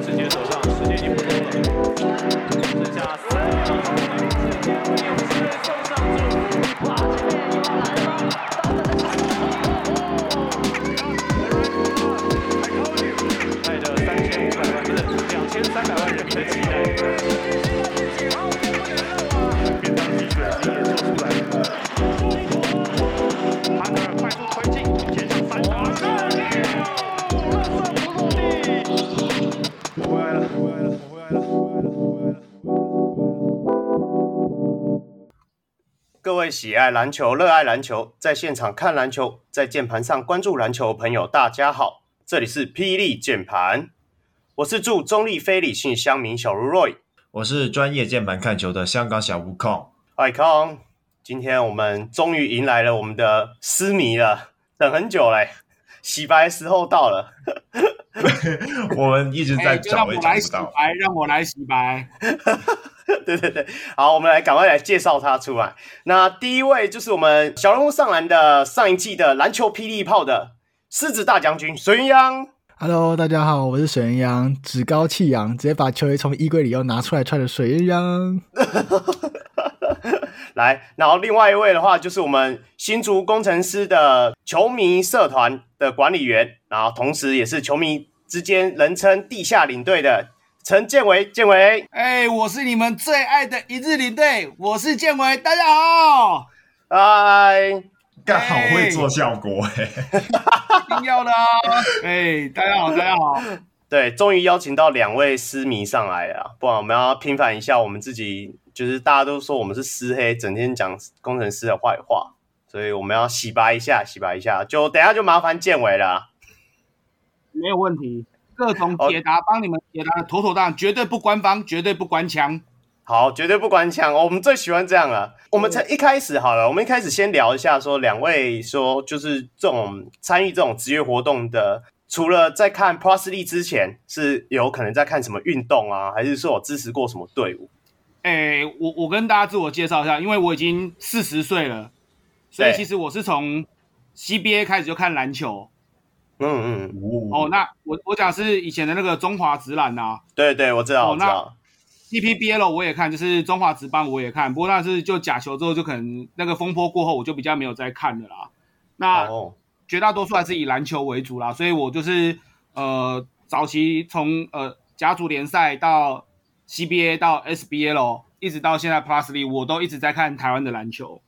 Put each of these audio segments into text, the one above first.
直接走爱篮球、热爱篮球，在现场看篮球，在键盘上关注篮球的朋友，大家好，这里是霹雳键盘，我是驻中立非理性乡民小如 Roy，我是专业键盘看球的香港小悟空，嗨康，今天我们终于迎来了我们的狮迷了，等很久嘞，洗白时候到了，我们一直在找，欸、来洗白，让我来洗白。对对对，好，我们来赶快来介绍他出来。那第一位就是我们小人物上篮的上一季的篮球霹雳炮的狮子大将军水鸳鸯。Hello，大家好，我是水鸳鸯，趾高气扬，直接把球衣从衣柜里又拿出来穿的水鸳鸯。来，然后另外一位的话就是我们新竹工程师的球迷社团的管理员，然后同时也是球迷之间人称地下领队的。陈建伟，建伟，哎、欸，我是你们最爱的一日领队，我是建伟，大家好，嗨，干好会做效果，哎、欸，一定要的啊，哎、欸，大家好，大家好，对，终于邀请到两位狮迷上来了，不然我们要平反一下我们自己，就是大家都说我们是私黑，整天讲工程师的坏话，所以我们要洗白一下，洗白一下，就等一下就麻烦建伟了，没有问题。各种解答帮你们解答的妥妥当，绝对不官方，绝对不官腔。好，绝对不官腔，我们最喜欢这样了。我们才一开始好了，我们一开始先聊一下，说两位说就是这种参与这种职业活动的，除了在看 Plus League 之前，是有可能在看什么运动啊，还是说我支持过什么队伍？哎、欸，我我跟大家自我介绍一下，因为我已经四十岁了，所以其实我是从 CBA 开始就看篮球。嗯嗯哦，那我我讲是以前的那个中华职篮呐，对对，我知道，哦、我知道。CPBL 我也看，就是中华职棒我也看，不过那是就假球之后就可能那个风波过后，我就比较没有再看了啦。那、哦、绝大多数还是以篮球为主啦，所以我就是呃早期从呃甲组联赛到 CBA 到 SBL 一直到现在 Plus League，我都一直在看台湾的篮球。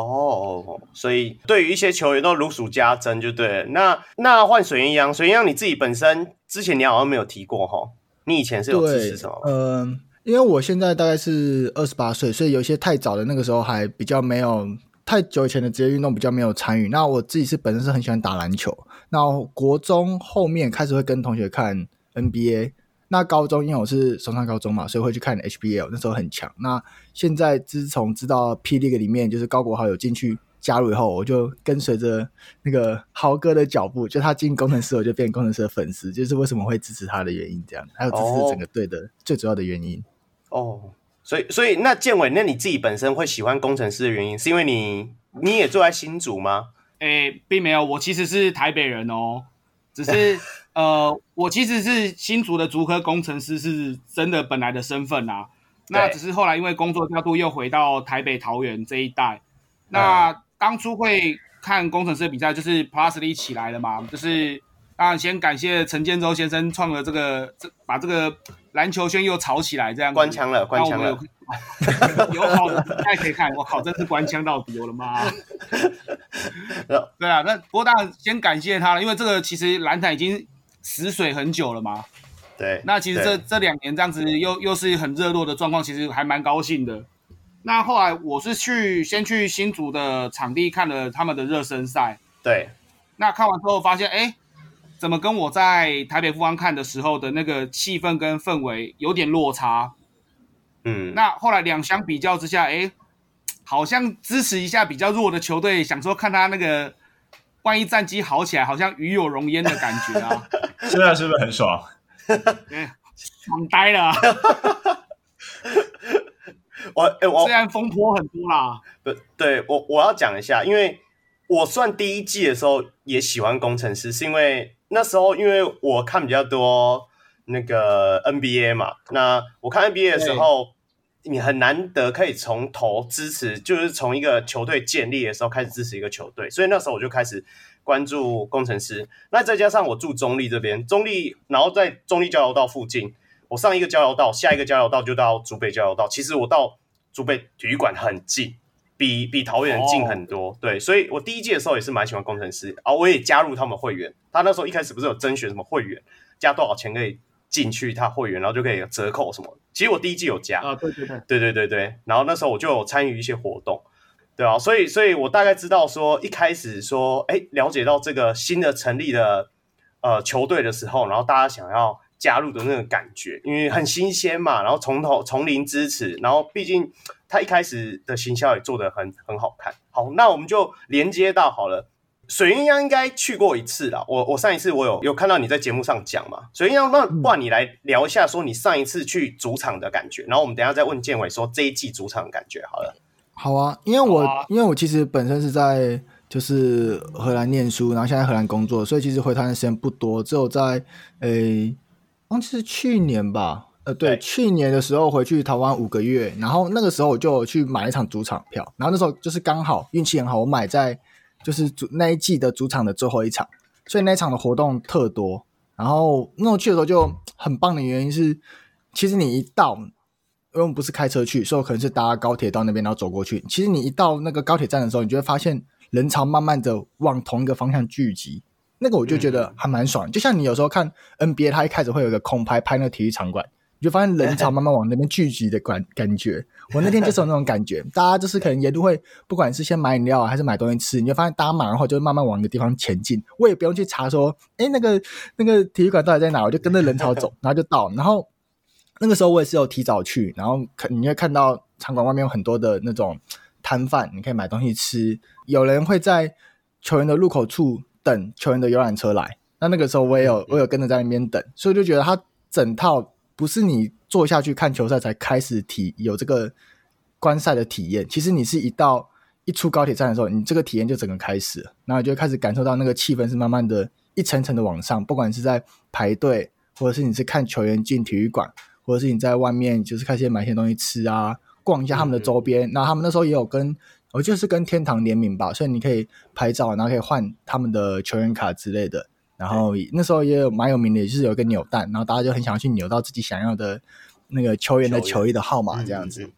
哦，所以对于一些球员都如数家珍，就对了。那那换水鸳鸯，水鸳鸯你自己本身之前你好像没有提过哈，你以前是有支持什么？嗯、呃，因为我现在大概是二十八岁，所以有一些太早的那个时候还比较没有太久以前的职业运动比较没有参与。那我自己是本身是很喜欢打篮球，那国中后面开始会跟同学看 NBA。那高中因为我是松山高中嘛，所以会去看 HBL，那时候很强。那现在自从知道 P League 里面就是高国豪有进去加入以后，我就跟随着那个豪哥的脚步，就他进工程师，我就变工程师的粉丝，就是为什么会支持他的原因，这样还有支持整个队的最主要的原因。哦，所以所以那建伟，那你自己本身会喜欢工程师的原因，是因为你你也住在新竹吗？诶、欸，并没有，我其实是台北人哦，只是。呃，我其实是新竹的竹科工程师，是真的本来的身份啊。那只是后来因为工作调度，又回到台北桃园这一带。那当初会看工程师的比赛，就是 Plus League 起来了嘛。就是当然先感谢陈建州先生创了这个，这把这个篮球圈又炒起来，这样官腔了，官腔了。有好的比赛可以看，我靠，真是官腔到底，我的妈！对啊，那不过当然先感谢他了，因为这个其实篮坛已经。死水很久了嘛？对，那其实这这两年这样子又又是很热络的状况，其实还蛮高兴的。那后来我是去先去新竹的场地看了他们的热身赛，对。那看完之后发现，哎，怎么跟我在台北富邦看的时候的那个气氛跟氛围有点落差？嗯。那后来两相比较之下，哎，好像支持一下比较弱的球队，想说看他那个。万一战绩好起来，好像与有容焉的感觉啊！现 在是不是很爽？爽呆了！我哎，我虽然风波很多啦，不，对我我要讲一下，因为我算第一季的时候也喜欢工程师，是因为那时候因为我看比较多那个 NBA 嘛。那我看 NBA 的时候，你很难得可以从头支持，就是从一个球队建立的时候开始支持一个球队，所以那时候我就开始关注工程师。那再加上我住中立这边，中立，然后在中立交流道附近，我上一个交流道，下一个交流道就到竹北交流道。其实我到竹北体育馆很近。比比桃园近很多对，所以我第一届的时候也是蛮喜欢工程师啊，我也加入他们会员。他那时候一开始不是有甄选什么会员，加多少钱可以进去他会员，然后就可以折扣什么。其实我第一季有加啊，对对对，对对对对。然后那时候我就有参与一些活动，对啊，所以所以我大概知道说，一开始说，哎，了解到这个新的成立的呃球队的时候，然后大家想要加入的那个感觉，因为很新鲜嘛，然后从头从零支持，然后毕竟。他一开始的行销也做得很很好看。好，那我们就连接到好了。水鸳鸯应该去过一次了。我我上一次我有有看到你在节目上讲嘛。水鸳鸯，那不然你来聊一下，说你上一次去主场的感觉。然后我们等一下再问建伟说这一季主场的感觉。好了，好啊，因为我、啊、因为我其实本身是在就是荷兰念书，然后现在荷兰工作，所以其实回台湾的时间不多，只有在诶，忘记是去年吧。呃，对，去年的时候回去台湾五个月，然后那个时候我就去买一场主场票，然后那时候就是刚好运气很好，我买在就是主那一季的主场的最后一场，所以那一场的活动特多。然后那我去的时候就很棒的原因是，其实你一到，因为我们不是开车去，所以我可能是搭高铁到那边，然后走过去。其实你一到那个高铁站的时候，你就会发现人潮慢慢的往同一个方向聚集，那个我就觉得还蛮爽。嗯、就像你有时候看 NBA，它一开始会有一个空拍拍那个体育场馆。就发现人潮慢慢往那边聚集的感感觉，我那天就是有那种感觉，大家就是可能沿路会，不管是先买饮料啊，还是买东西吃，你就发现大家买完后就慢慢往一个地方前进，我也不用去查说，哎，那个那个体育馆到底在哪，我就跟着人潮走，然后就到。然后那个时候我也是有提早去，然后可你会看到场馆外面有很多的那种摊贩，你可以买东西吃，有人会在球员的入口处等球员的游览车来，那那个时候我也有我有跟着在那边等，所以就觉得他整套。不是你坐下去看球赛才开始体有这个观赛的体验，其实你是一到一出高铁站的时候，你这个体验就整个开始了，然后你就开始感受到那个气氛是慢慢的一层层的往上，不管是在排队，或者是你是看球员进体育馆，或者是你在外面就是开始买些东西吃啊，逛一下他们的周边，那、嗯、他们那时候也有跟，我就是跟天堂联名吧，所以你可以拍照，然后可以换他们的球员卡之类的。然后那时候也有蛮有名的，就是有一个扭蛋，然后大家就很想要去扭到自己想要的那个球员的球衣的号码这样子。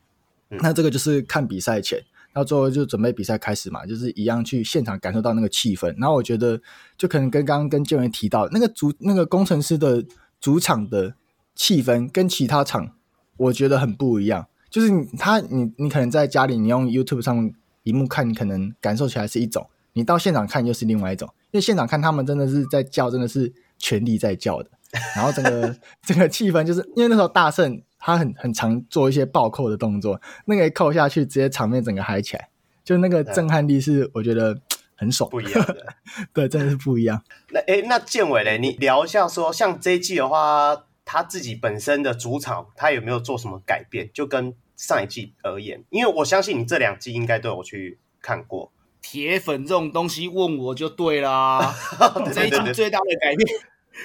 那这个就是看比赛前，到最后就准备比赛开始嘛，就是一样去现场感受到那个气氛。然后我觉得就可能跟刚刚跟建文提到那个主那个工程师的主场的气氛跟其他场我觉得很不一样，就是你他你你可能在家里你用 YouTube 上荧幕看，你可能感受起来是一种，你到现场看又是另外一种。因为现场看他们真的是在叫，真的是全力在叫的。然后整个 整个气氛，就是因为那时候大圣他很很常做一些暴扣的动作，那个一扣下去，直接场面整个嗨起来，就那个震撼力是我觉得很爽，不一样的。对，真的是不一样。那哎，那建伟嘞，你聊一下说，像这一季的话，他自己本身的主场，他有没有做什么改变？就跟上一季而言，因为我相信你这两季应该都有去看过。铁粉这种东西问我就对啦。这一季最大的改变，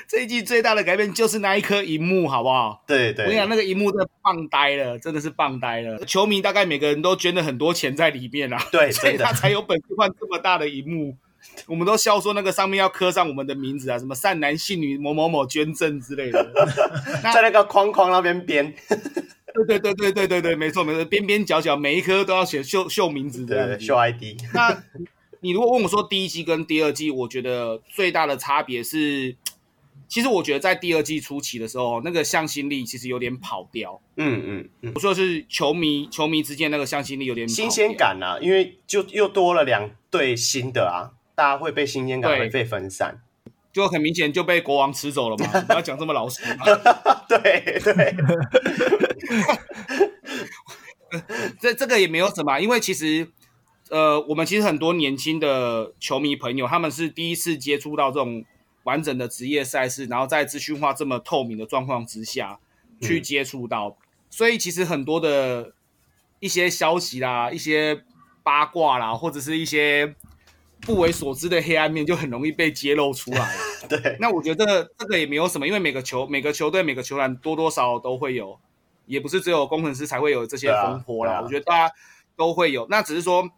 这一季最大的改变就是那一颗荧幕，好不好？对对，我跟你讲，那个荧幕真的棒呆了，真的是棒呆了。球迷大概每个人都捐了很多钱在里面啦，对，所以他才有本事换这么大的荧幕。我们都笑说那个上面要刻上我们的名字啊，什么善男信女某某某捐赠之类的，在那个框框那边编。对对对对对对对，没错没错，边边角角每一颗都要写秀秀名字的，对，秀 ID。那你如果问我说第一季跟第二季，我觉得最大的差别是，其实我觉得在第二季初期的时候，那个向心力其实有点跑掉。嗯嗯嗯，我说的是球迷球迷之间那个向心力有点。新鲜感啊，因为就又多了两对新的啊，大家会被新鲜感会被分散。就很明显就被国王吃走了嘛？不要讲这么老实。对对，这这个也没有什么，因为其实呃，我们其实很多年轻的球迷朋友，他们是第一次接触到这种完整的职业赛事，然后在资讯化这么透明的状况之下去接触到，嗯、所以其实很多的一些消息啦、一些八卦啦，或者是一些。不为所知的黑暗面就很容易被揭露出来。对，那我觉得这个也没有什么，因为每个球每个球队每个球员多多少少都会有，也不是只有工程师才会有这些风波啦。啊啊、我觉得大家都会有，那只是说，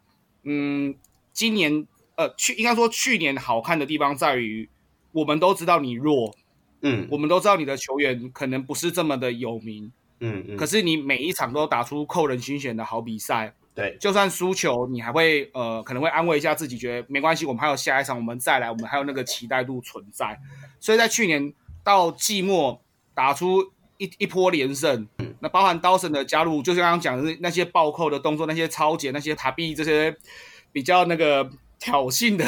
嗯，今年呃去应该说去年好看的地方在于，我们都知道你弱，嗯，我们都知道你的球员可能不是这么的有名，嗯嗯，可是你每一场都打出扣人心弦的好比赛。对，就算输球，你还会呃，可能会安慰一下自己，觉得没关系，我们还有下一场，我们再来，我们还有那个期待度存在。所以在去年到季末打出一一波连胜，那包含刀神的加入，就是刚刚讲的那些暴扣的动作，那些抄截，那些塔壁这些比较那个挑衅的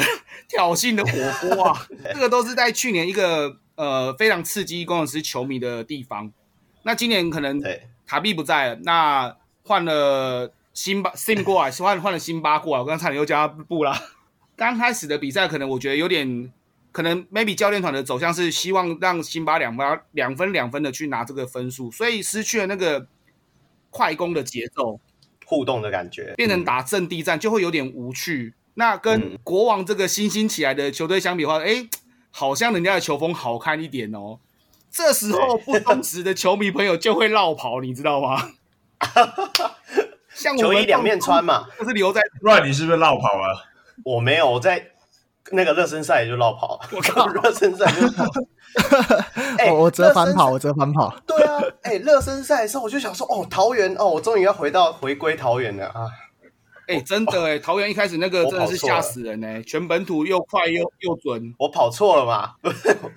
挑衅的火锅啊，这个都是在去年一个呃非常刺激工程师球迷的地方。那今年可能塔壁不在了，那换了。辛巴 Sim 过来，换换了辛巴过来，我刚才差点又加布啦。刚开始的比赛可能我觉得有点，可能 maybe 教练团的走向是希望让辛巴两分两分两分的去拿这个分数，所以失去了那个快攻的节奏，互动的感觉，变成打阵地战就会有点无趣。嗯、那跟国王这个新兴起来的球队相比的话，哎、欸，好像人家的球风好看一点哦。这时候不忠实的球迷朋友就会绕跑，你知道吗？像球衣两面穿嘛，就是留在。不然你是不是绕跑了？我没有，我在那个热身赛也就绕跑。我靠，热身赛就跑。哎，我折返跑，我折返跑。对啊，哎，热身赛的时候我就想说，哦，桃园，哦，我终于要回到回归桃园了啊。哎、欸，真的哎、欸，桃园一开始那个真的是吓死人哎、欸，全本土又快又又准。我跑错了嘛？不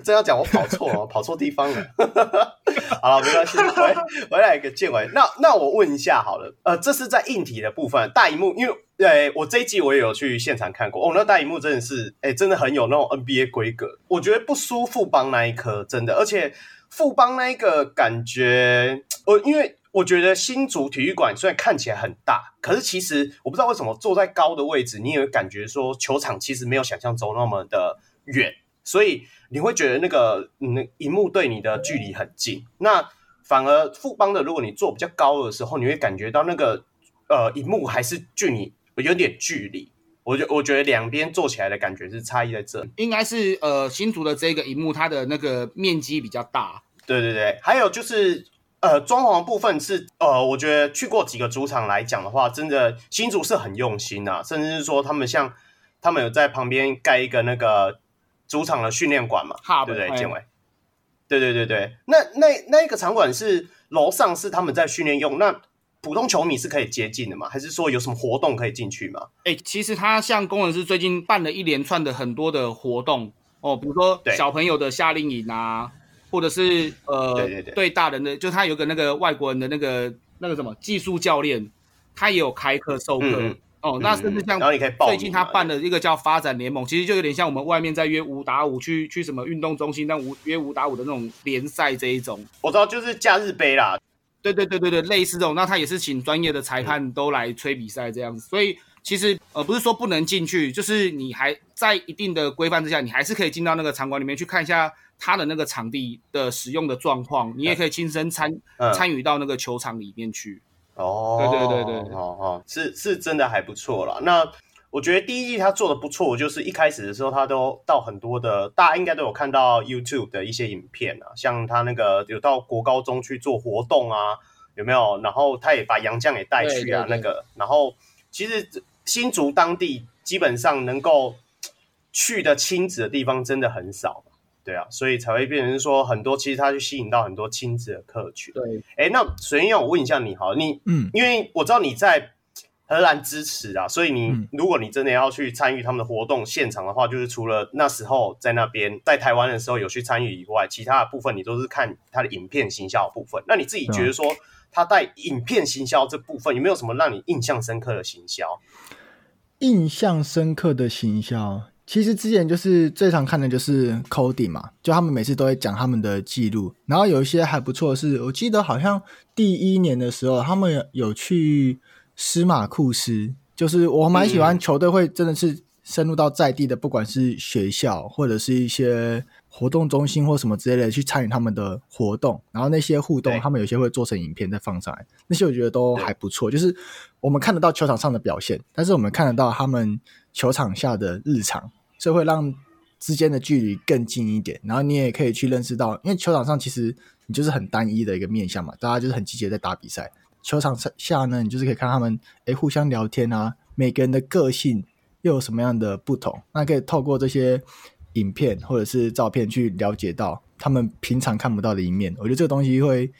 真要讲我跑错了，跑错地方了。好了，没关系，回回来一个建伟。那那我问一下好了，呃，这是在硬体的部分，大荧幕，因为呃，我这一季我也有去现场看过，哦，那大荧幕真的是，哎、欸，真的很有那种 NBA 规格。我觉得不输富邦那一颗，真的，而且富邦那一个感觉，我因为。我觉得新竹体育馆虽然看起来很大，可是其实我不知道为什么坐在高的位置，你也会感觉说球场其实没有想象中那么的远，所以你会觉得那个那荧幕对你的距离很近。那反而富邦的，如果你坐比较高的时候，你会感觉到那个呃荧幕还是距你有点距离。我觉我觉得两边坐起来的感觉是差异在这里，应该是呃新竹的这个荧幕它的那个面积比较大。对对对，还有就是。呃，装潢部分是呃，我觉得去过几个主场来讲的话，真的新竹是很用心啊，甚至是说他们像他们有在旁边盖一个那个主场的训练馆嘛，对不对，建伟？对对对对，那那那一个场馆是楼上是他们在训练用，那普通球迷是可以接近的吗？还是说有什么活动可以进去吗？哎、欸，其实他像工人是最近办了一连串的很多的活动哦，比如说小朋友的夏令营啊。或者是呃，对对对，对大人的，就他有个那个外国人的那个那个什么技术教练，他也有开课授课、嗯、哦。嗯、那甚至像最近他办了一个叫发展联盟，其实就有点像我们外面在约五打五去去什么运动中心，但五约五打五的那种联赛这一种。我知道，就是假日杯啦。对对对对对，类似这种。那他也是请专业的裁判都来吹比赛这样子。所以其实呃，不是说不能进去，就是你还在一定的规范之下，你还是可以进到那个场馆里面去看一下。他的那个场地的使用的状况，你也可以亲身参参与到那个球场里面去。哦，对对对对，哦哦，是是真的还不错啦。那我觉得第一季他做的不错，就是一开始的时候他都到很多的，大家应该都有看到 YouTube 的一些影片啊，像他那个有到国高中去做活动啊，有没有？然后他也把杨绛也带去啊，对对对那个。然后其实新竹当地基本上能够去的亲子的地方真的很少。对啊，所以才会变成说很多，其实他就吸引到很多亲子的客群。对，哎，那水英，我问一下你哈，你嗯，因为我知道你在荷兰支持啊，所以你、嗯、如果你真的要去参与他们的活动现场的话，就是除了那时候在那边在台湾的时候有去参与以外，其他的部分你都是看他的影片行销的部分。那你自己觉得说他带影片行销这部分有没有什么让你印象深刻的行销？印象深刻的行销。其实之前就是最常看的就是 Cody 嘛，就他们每次都会讲他们的记录，然后有一些还不错的是，我记得好像第一年的时候，他们有去司马库斯，就是我蛮喜欢球队会真的是深入到在地的，不管是学校或者是一些活动中心或什么之类的去参与他们的活动，然后那些互动，他们有些会做成影片再放上来，那些我觉得都还不错，就是我们看得到球场上的表现，但是我们看得到他们球场下的日常。这会让之间的距离更近一点，然后你也可以去认识到，因为球场上其实你就是很单一的一个面向嘛，大家就是很积极在打比赛。球场下呢，你就是可以看他们诶互相聊天啊，每个人的个性又有什么样的不同，那可以透过这些影片或者是照片去了解到他们平常看不到的一面。我觉得这个东西会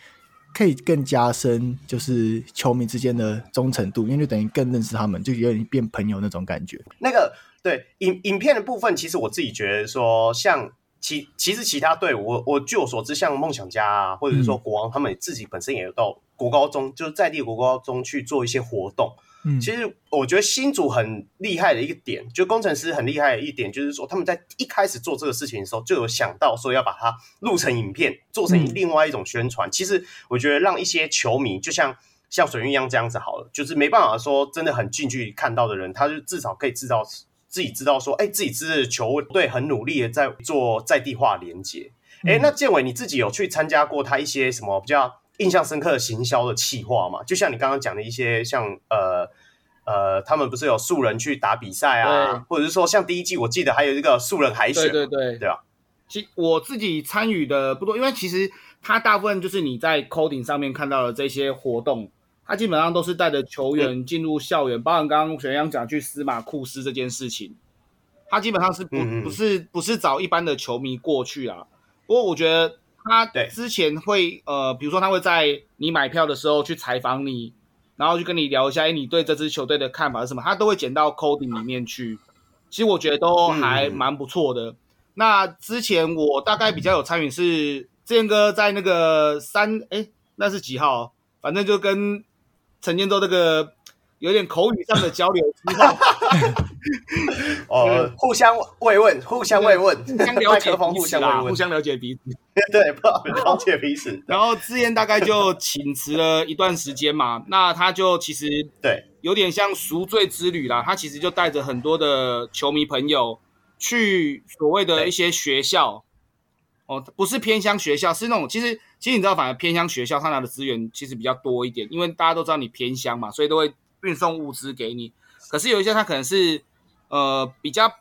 可以更加深，就是球迷之间的忠诚度，因为就等于更认识他们，就有点变朋友那种感觉。那个对影影片的部分，其实我自己觉得说，像其其实其他队伍，我我据我所知，像梦想家啊，或者是说国王，嗯、他们自己本身也有到国高中，就是在地国高中去做一些活动。嗯，其实我觉得新组很厉害的一个点，就工程师很厉害的一点，就是说他们在一开始做这个事情的时候，就有想到说要把它录成影片，做成另外一种宣传。嗯、其实我觉得让一些球迷，就像像水运一样这样子好了，就是没办法说真的很近距离看到的人，他就至少可以知道自己知道说，哎，自己支持球队很努力的在做在地化连接。哎、嗯，那建伟你自己有去参加过他一些什么比较？印象深刻的行销的企划吗，就像你刚刚讲的一些像，像呃呃，他们不是有素人去打比赛啊，或者是说像第一季，我记得还有一个素人海选，对对对，对吧？其我自己参与的不多，因为其实他大部分就是你在 coding 上面看到的这些活动，他基本上都是带着球员进入校园，嗯、包含刚刚学阳讲去司马库斯这件事情，他基本上是不嗯嗯不是不是找一般的球迷过去啊。不过我觉得。他之前会呃，比如说他会在你买票的时候去采访你，然后就跟你聊一下，哎，你对这支球队的看法是什么？他都会剪到 coding 里面去。其实我觉得都还蛮不错的。嗯、那之前我大概比较有参与是志彦哥在那个三，哎，那是几号？反正就跟陈建州这个。有点口语上的交流 哦，互相慰问，互相慰问，互相了解彼此啦，互相了解彼此，对，不了解彼此。然后志燕大概就请辞了一段时间嘛，那他就其实对，有点像赎罪之旅啦。他其实就带着很多的球迷朋友去所谓的一些学校，哦，不是偏乡学校，是那种其实其实你知道，反而偏乡学校他拿的资源其实比较多一点，因为大家都知道你偏乡嘛，所以都会。运送物资给你，可是有一些他可能是，呃，比较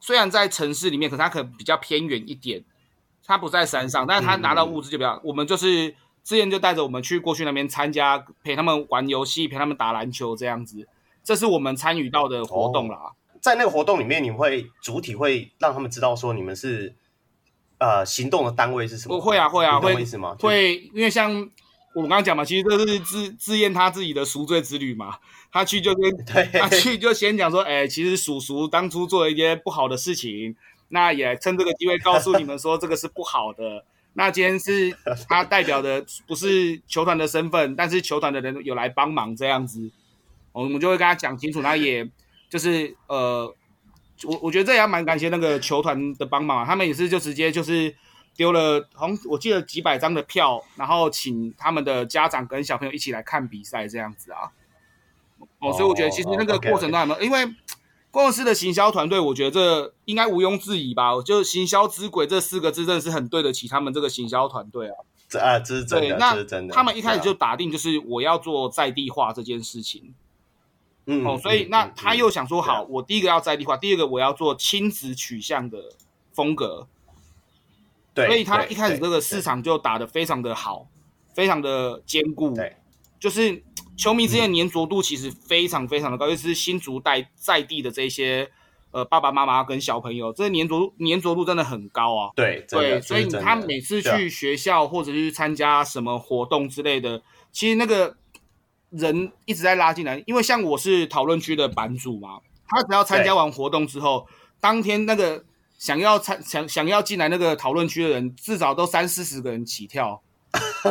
虽然在城市里面，可是他可能比较偏远一点，他不在山上，但是他拿到物资就比较，我们就是之前就带着我们去过去那边参加，陪他们玩游戏，陪他们打篮球这样子，这是我们参与到的活动啦。哦、在那个活动里面，你会主体会让他们知道说你们是呃行动的单位是什么？会啊会啊会，会，会，会因为像。我刚刚讲嘛，其实这是自自验他自己的赎罪之旅嘛。他去就跟 他去就先讲说，哎、欸，其实叔叔当初做了一些不好的事情，那也趁这个机会告诉你们说这个是不好的。那今天是他代表的不是球团的身份，但是球团的人有来帮忙这样子，我们就会跟他讲清楚。那也就是呃，我我觉得这也蛮感谢那个球团的帮忙，他们也是就直接就是。丢了，好像我记得几百张的票，然后请他们的家长跟小朋友一起来看比赛，这样子啊。哦，所以我觉得其实那个过程当中，因为公司的行销团队，我觉得这应该毋庸置疑吧。就“行销之鬼”这四个字，真的是很对得起他们这个行销团队啊。这啊，这是真的，这是真的。他们一开始就打定，就是我要做在地化这件事情。嗯，哦，所以那他又想说，好，我第一个要在地化，第二个我要做亲子取向的风格。所以他一开始这个市场就打得非常的好，非常的坚固，对，就是 球迷之间的粘着度其实非常非常的高，尤其是新竹带在地的这些呃爸爸妈妈跟小朋友，这个粘着粘着度真的很高啊。对对，所以他每次去学校或者是参加什么活动之类的，其实那个人一直在拉进来，因为像我是讨论区的版主嘛，他只要参加完活动之后，当天那个。想要参想想要进来那个讨论区的人，至少都三四十个人起跳。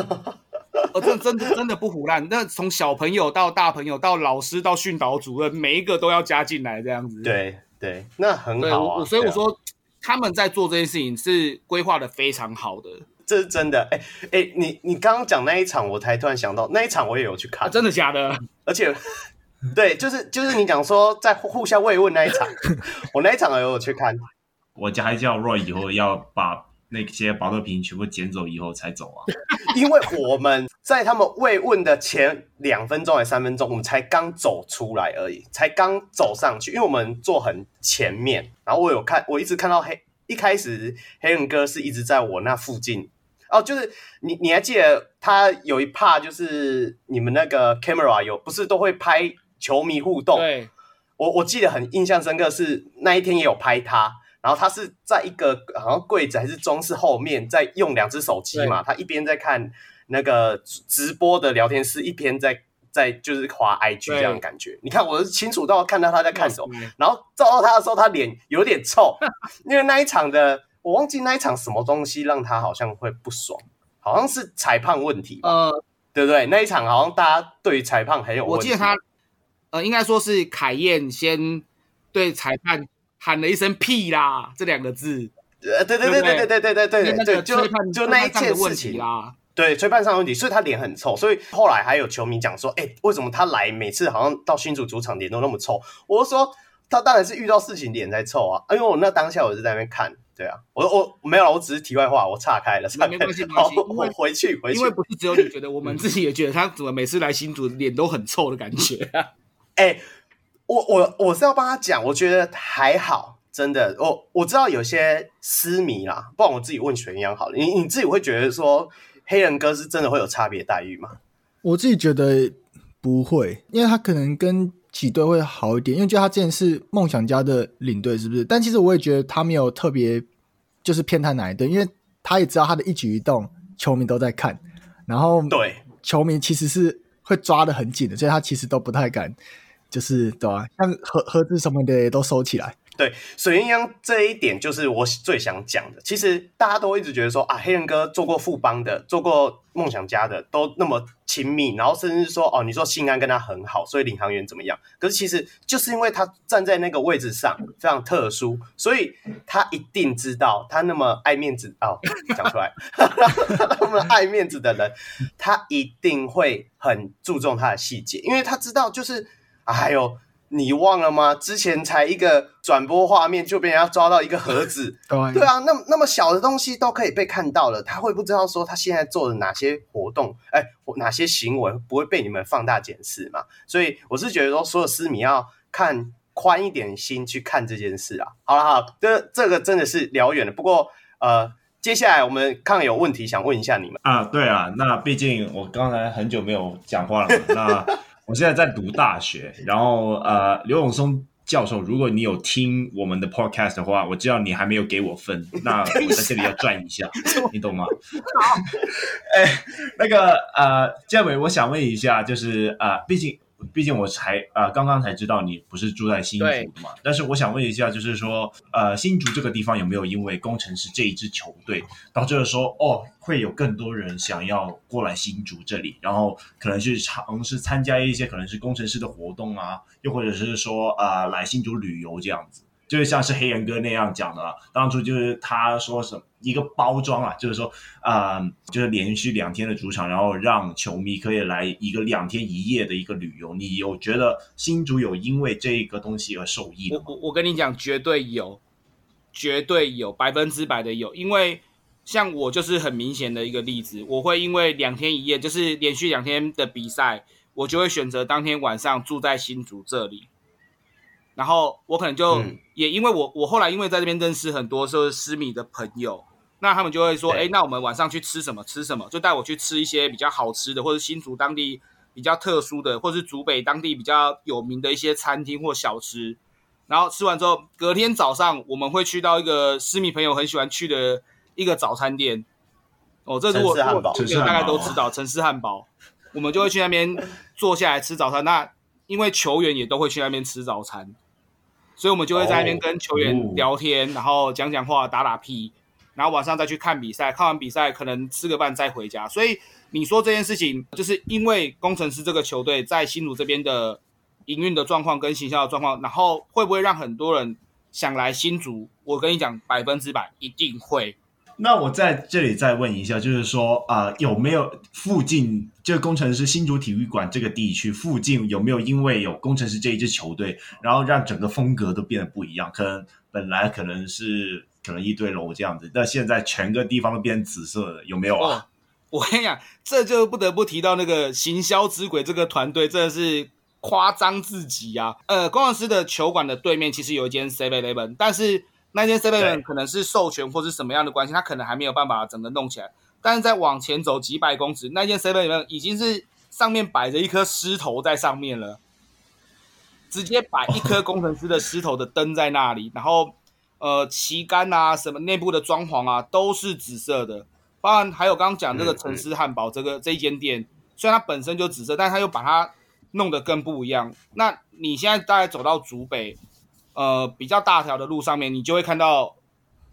哦，这真的真的不胡乱。那从小朋友到大朋友到老师到训导主任，每一个都要加进来这样子。对对，那很好啊。所以我说，他们在做这件事情是规划的非常好的。这是真的。哎哎，你你刚刚讲那一场，我才突然想到，那一场我也有去看。真的假的？而且，对，就是就是你讲说在互相慰问那一场，我那一场也有去看。我家还叫 Roy 以后要把那些保乐瓶全部捡走以后才走啊。因为我们在他们慰问的前两分钟还三分钟，我们才刚走出来而已，才刚走上去，因为我们坐很前面。然后我有看，我一直看到黑，一开始黑人哥是一直在我那附近。哦，就是你你还记得他有一 part 就是你们那个 camera 有不是都会拍球迷互动？对，我我记得很印象深刻是那一天也有拍他。然后他是在一个好像柜子还是装饰后面，在用两只手机嘛。他一边在看那个直播的聊天室，一边在在就是滑 IG 这样的感觉。你看，我是清楚到看到他在看什么。然后照到他的时候，他脸有点臭，因为那一场的我忘记那一场什么东西让他好像会不爽，好像是裁判问题，呃，对不对？那一场好像大家对于裁判很有问题。我记得他，呃，应该说是凯燕先对裁判。喊了一声“屁啦”这两个字，呃，对对对对对对对对对对，就就那一件事情啦，对，吹判上的问题，所以他脸很臭，所以后来还有球迷讲说，哎，为什么他来每次好像到新竹主场脸都那么臭？我说他当然是遇到事情脸才臭啊，因为我那当下我是在那边看，对啊，我我没有了，我只是题外话，我岔开了，岔开了，没关系，没关系，我回去回去，因为不是只有你觉得，我们自己也觉得他怎么每次来新竹脸都很臭的感觉，啊 哎。我我我是要帮他讲，我觉得还好，真的。我我知道有些私迷啦，不然我自己问全央好了。你你自己会觉得说黑人哥是真的会有差别待遇吗？我自己觉得不会，因为他可能跟几队会好一点，因为就他之前是梦想家的领队，是不是？但其实我也觉得他没有特别就是偏袒哪一队，因为他也知道他的一举一动球迷都在看，然后对球迷其实是会抓的很紧的，所以他其实都不太敢。就是对啊，像盒盒子什么的都收起来。对，水鸳鸯这一点就是我最想讲的。其实大家都一直觉得说啊，黑人哥做过富邦的，做过梦想家的，都那么亲密，然后甚至说哦，你说信安跟他很好，所以领航员怎么样？可是其实就是因为他站在那个位置上非常特殊，所以他一定知道他那么爱面子哦，讲出来，那么爱面子的人，他一定会很注重他的细节，因为他知道就是。还有、你忘了吗？之前才一个转播画面就被人家抓到一个盒子，对，对啊，那么那么小的东西都可以被看到了，他会不知道说他现在做的哪些活动，哎，哪些行为不会被你们放大检视嘛？所以我是觉得说，所有私迷要看宽一点心去看这件事啊。好了，好了，这这个真的是聊远了。不过呃，接下来我们看有问题想问一下你们啊，对啊，那毕竟我刚才很久没有讲话了，那。我现在在读大学，然后呃，刘永松教授，如果你有听我们的 podcast 的话，我知道你还没有给我分，那我在这里要赚一下，你懂吗？好，哎，那个呃，建伟，我想问一下，就是呃，毕竟。毕竟我才呃刚刚才知道你不是住在新竹的嘛，但是我想问一下，就是说呃新竹这个地方有没有因为工程师这一支球队导致了说哦会有更多人想要过来新竹这里，然后可能去尝试参加一些可能是工程师的活动啊，又或者是说呃来新竹旅游这样子。就是像是黑人哥那样讲的，当初就是他说什么一个包装啊，就是说啊、呃，就是连续两天的主场，然后让球迷可以来一个两天一夜的一个旅游。你有觉得新竹有因为这个东西而受益吗？我我我跟你讲，绝对有，绝对有，百分之百的有。因为像我就是很明显的一个例子，我会因为两天一夜，就是连续两天的比赛，我就会选择当天晚上住在新竹这里。然后我可能就也因为我我后来因为在这边认识很多就是私密的朋友，那他们就会说，哎，那我们晚上去吃什么？吃什么？就带我去吃一些比较好吃的，或者新竹当地比较特殊的，或是竹北当地比较有名的一些餐厅或小吃。然后吃完之后，隔天早上我们会去到一个私密朋友很喜欢去的一个早餐店。哦，这是我我大概都知道城市汉堡，我们就会去那边坐下来吃早餐。那因为球员也都会去那边吃早餐。所以，我们就会在那边跟球员聊天，oh, 然后讲讲话，打打屁，然后晚上再去看比赛。看完比赛，可能吃个饭再回家。所以，你说这件事情，就是因为工程师这个球队在新竹这边的营运的状况跟行销的状况，然后会不会让很多人想来新竹？我跟你讲，百分之百一定会。那我在这里再问一下，就是说啊、有没有附近这个工程师新竹体育馆这个地区附近有没有因为有工程师这一支球队，然后让整个风格都变得不一样？可能本来可能是可能一堆楼这样子，但现在全个地方都变紫色的，有没有啊？我跟你讲，这就不得不提到那个行销之鬼这个团队，真的是夸张至极啊！呃，工程师的球馆的对面其实有一间 Seven Eleven，但是那间 Seven 可能是授权或是什么样的关系，他可能还没有办法整个弄起来。但是再往前走几百公尺，那间 Seven 已经是上面摆着一颗狮头在上面了。直接摆一颗工程师的狮头的灯在那里，然后呃旗杆啊什么内部的装潢啊都是紫色的，包含还有刚刚讲这个城市汉堡这个这一间店，虽然它本身就紫色，但它又把它弄得更不一样。那你现在大概走到竹北，呃比较大条的路上面，你就会看到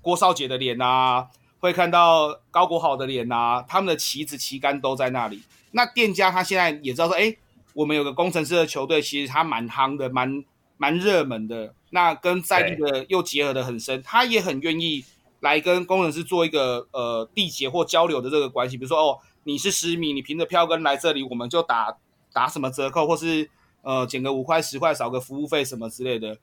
郭少杰的脸啊，会看到高国豪的脸啊，他们的旗子旗杆都在那里。那店家他现在也知道说，哎。我们有个工程师的球队，其实他蛮夯的，蛮蛮热门的。那跟在地的又结合的很深，他也很愿意来跟工程师做一个呃缔结或交流的这个关系。比如说哦，你是十米，你凭着票根来这里，我们就打打什么折扣，或是呃减个五块十块，少个服务费什么之类的。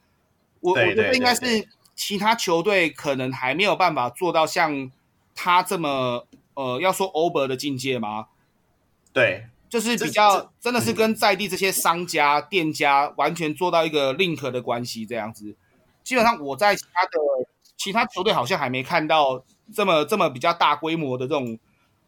我我觉得应该是其他球队可能还没有办法做到像他这么呃要说 over 的境界吗？对。就是比较真的是跟在地这些商家、嗯、店家完全做到一个 link 的关系，这样子。基本上我在其他的其他球队好像还没看到这么这么比较大规模的这种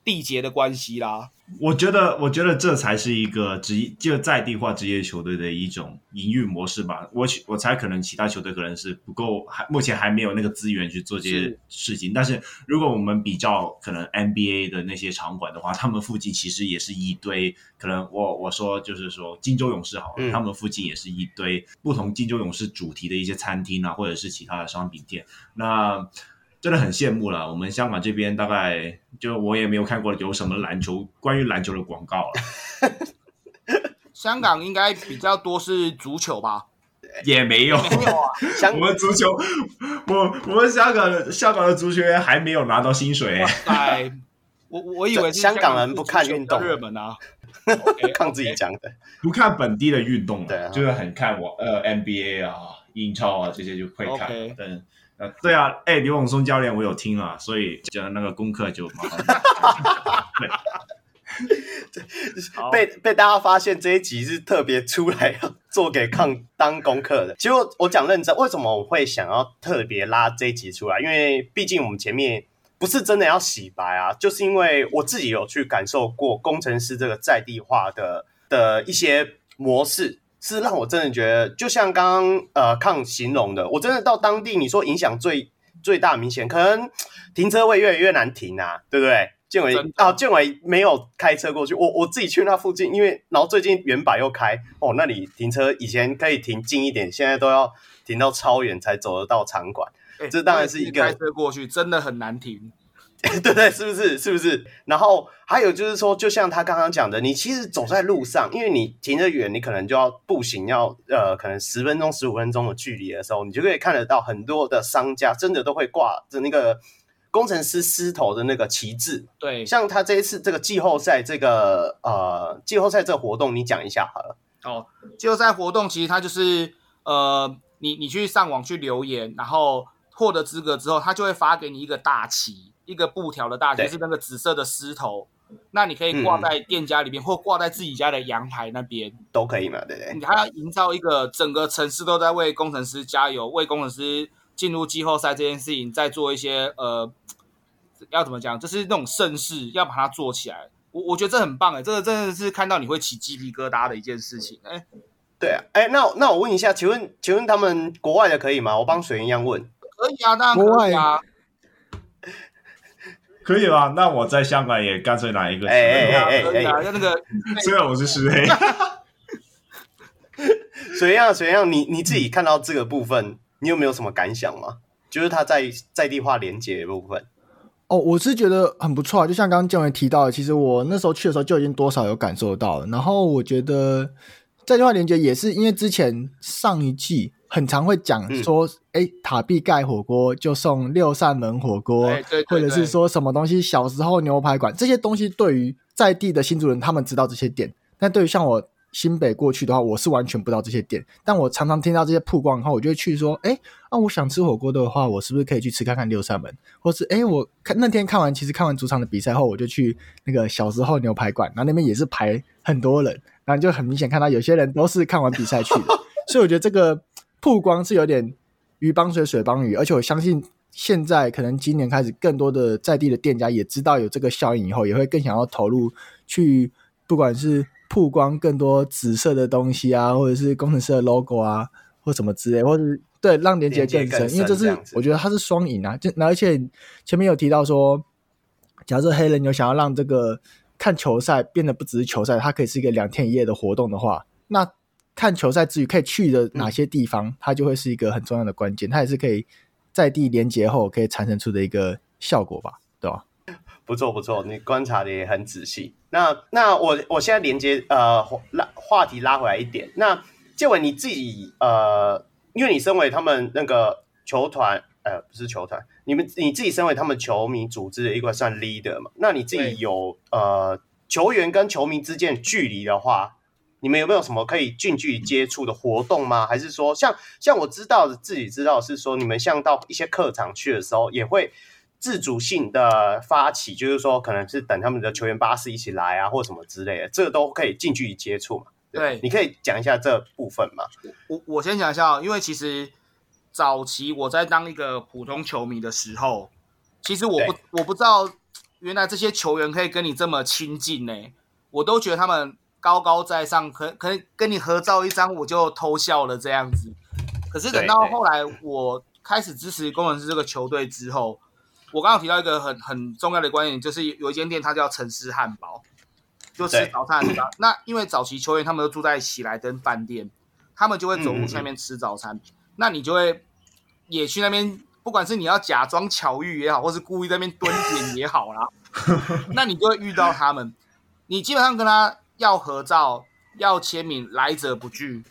缔结的关系啦。我觉得，我觉得这才是一个职业就在地化职业球队的一种营运模式吧。我我猜可能其他球队可能是不够，还目前还没有那个资源去做这些事情。是但是如果我们比较可能 NBA 的那些场馆的话，他们附近其实也是一堆。可能我我说就是说金州勇士好了，嗯、他们附近也是一堆不同金州勇士主题的一些餐厅啊，或者是其他的商品店。那真的很羡慕了，我们香港这边大概就我也没有看过有什么篮球关于篮球的广告了。香港应该比较多是足球吧？也没有，没有啊。我们足球，我我们香港的香港的足球员还没有拿到薪水。哎，我我以为香港人不看运动热门啊，看自己讲的，不看本地的运动的，就是很看我呃 NBA 啊、英超啊这些就会看，嗯。呃，对啊，哎，刘永松教练，我有听啊，所以讲那个功课就麻烦。好被被大家发现这一集是特别出来要做给抗当功课的。其实我我讲认真，为什么我会想要特别拉这一集出来？因为毕竟我们前面不是真的要洗白啊，就是因为我自己有去感受过工程师这个在地化的的一些模式。是让我真的觉得，就像刚刚呃抗形容的，我真的到当地，你说影响最最大明显，可能停车位越来越难停啊，对不对？建伟啊，建伟没有开车过去，我我自己去那附近，因为然后最近原百又开哦，那里停车以前可以停近一点，现在都要停到超远才走得到场馆，欸、这当然是一个开车过去真的很难停。对对，是不是？是不是？然后还有就是说，就像他刚刚讲的，你其实走在路上，因为你停得远，你可能就要步行要，要呃，可能十分钟、十五分钟的距离的时候，你就可以看得到很多的商家真的都会挂着那个工程师狮头的那个旗帜。对，像他这一次这个季后赛这个呃季后赛这个活动，你讲一下好了。哦，季后赛活动其实它就是呃，你你去上网去留言，然后获得资格之后，他就会发给你一个大旗。一个布条的大就是那个紫色的狮头，那你可以挂在店家里面，嗯、或挂在自己家的阳台那边都可以嘛，对不对？你还要营造一个整个城市都在为工程师加油，为工程师进入季后赛这件事情在做一些呃，要怎么讲？就是那种盛世要把它做起来。我我觉得这很棒哎，这个真的是看到你会起鸡皮疙瘩的一件事情哎。对啊，哎，那那我问一下，请问请问他们国外的可以吗？我帮水银一样问。可以啊，当然可以啊。可以吗？那我在香港也干脆拿一个。哎哎哎哎，要那个，虽然我是石黑。水样水样，你你自己看到这个部分，你有没有什么感想吗？就是他在在地化连接的部分。哦，我是觉得很不错啊，就像刚刚建伟提到的，其实我那时候去的时候就已经多少有感受到了。然后我觉得在地化连接也是因为之前上一季。很常会讲说，哎、嗯，塔壁盖火锅就送六扇门火锅，对对对对，或者是说什么东西，小时候牛排馆这些东西，对于在地的新竹人，他们知道这些店，但对于像我新北过去的话，我是完全不知道这些店，但我常常听到这些曝光后，我就会去说，哎，那、啊、我想吃火锅的话，我是不是可以去吃看看六扇门？或是，哎，我看那天看完，其实看完主场的比赛后，我就去那个小时候牛排馆，然后那边也是排很多人，然后就很明显看到有些人都是看完比赛去的，所以我觉得这个曝光是有点鱼帮水，水帮鱼，而且我相信现在可能今年开始，更多的在地的店家也知道有这个效应以后，也会更想要投入去，不管是。曝光更多紫色的东西啊，或者是工程师的 logo 啊，或什么之类，或者对让连接更深，因为这是我觉得它是双赢啊。就而且前面有提到说，假设黑人有想要让这个看球赛变得不只是球赛，它可以是一个两天一夜的活动的话，那看球赛之余可以去的哪些地方，嗯、它就会是一个很重要的关键。它也是可以在地连接后可以产生出的一个效果吧，对吧？不错不错，你观察的也很仔细。那那我我现在连接呃拉话题拉回来一点。那建伟你自己呃，因为你身为他们那个球团呃不是球团，你们你自己身为他们球迷组织的一个算 leader 嘛？那你自己有呃球员跟球迷之间的距离的话，你们有没有什么可以近距离接触的活动吗？还是说像像我知道的自己知道是说你们像到一些客场去的时候也会。自主性的发起，就是说，可能是等他们的球员巴士一起来啊，或什么之类的，这个都可以近距离接触嘛。对，你可以讲一下这部分吗？我我先讲一下，因为其实早期我在当一个普通球迷的时候，其实我不我不知道原来这些球员可以跟你这么亲近呢。我都觉得他们高高在上，可可能跟你合照一张我就偷笑了这样子。可是等到后来我开始支持工程师这个球队之后。我刚刚提到一个很很重要的观点，就是有一间店，它叫城市汉堡，就吃早餐的地方。那因为早期球员他们都住在喜来登饭店，他们就会走路去那边吃早餐。嗯、那你就会也去那边，不管是你要假装巧遇也好，或是故意在那边蹲点也好啦，那你就会遇到他们。你基本上跟他要合照、要签名，来者不拒。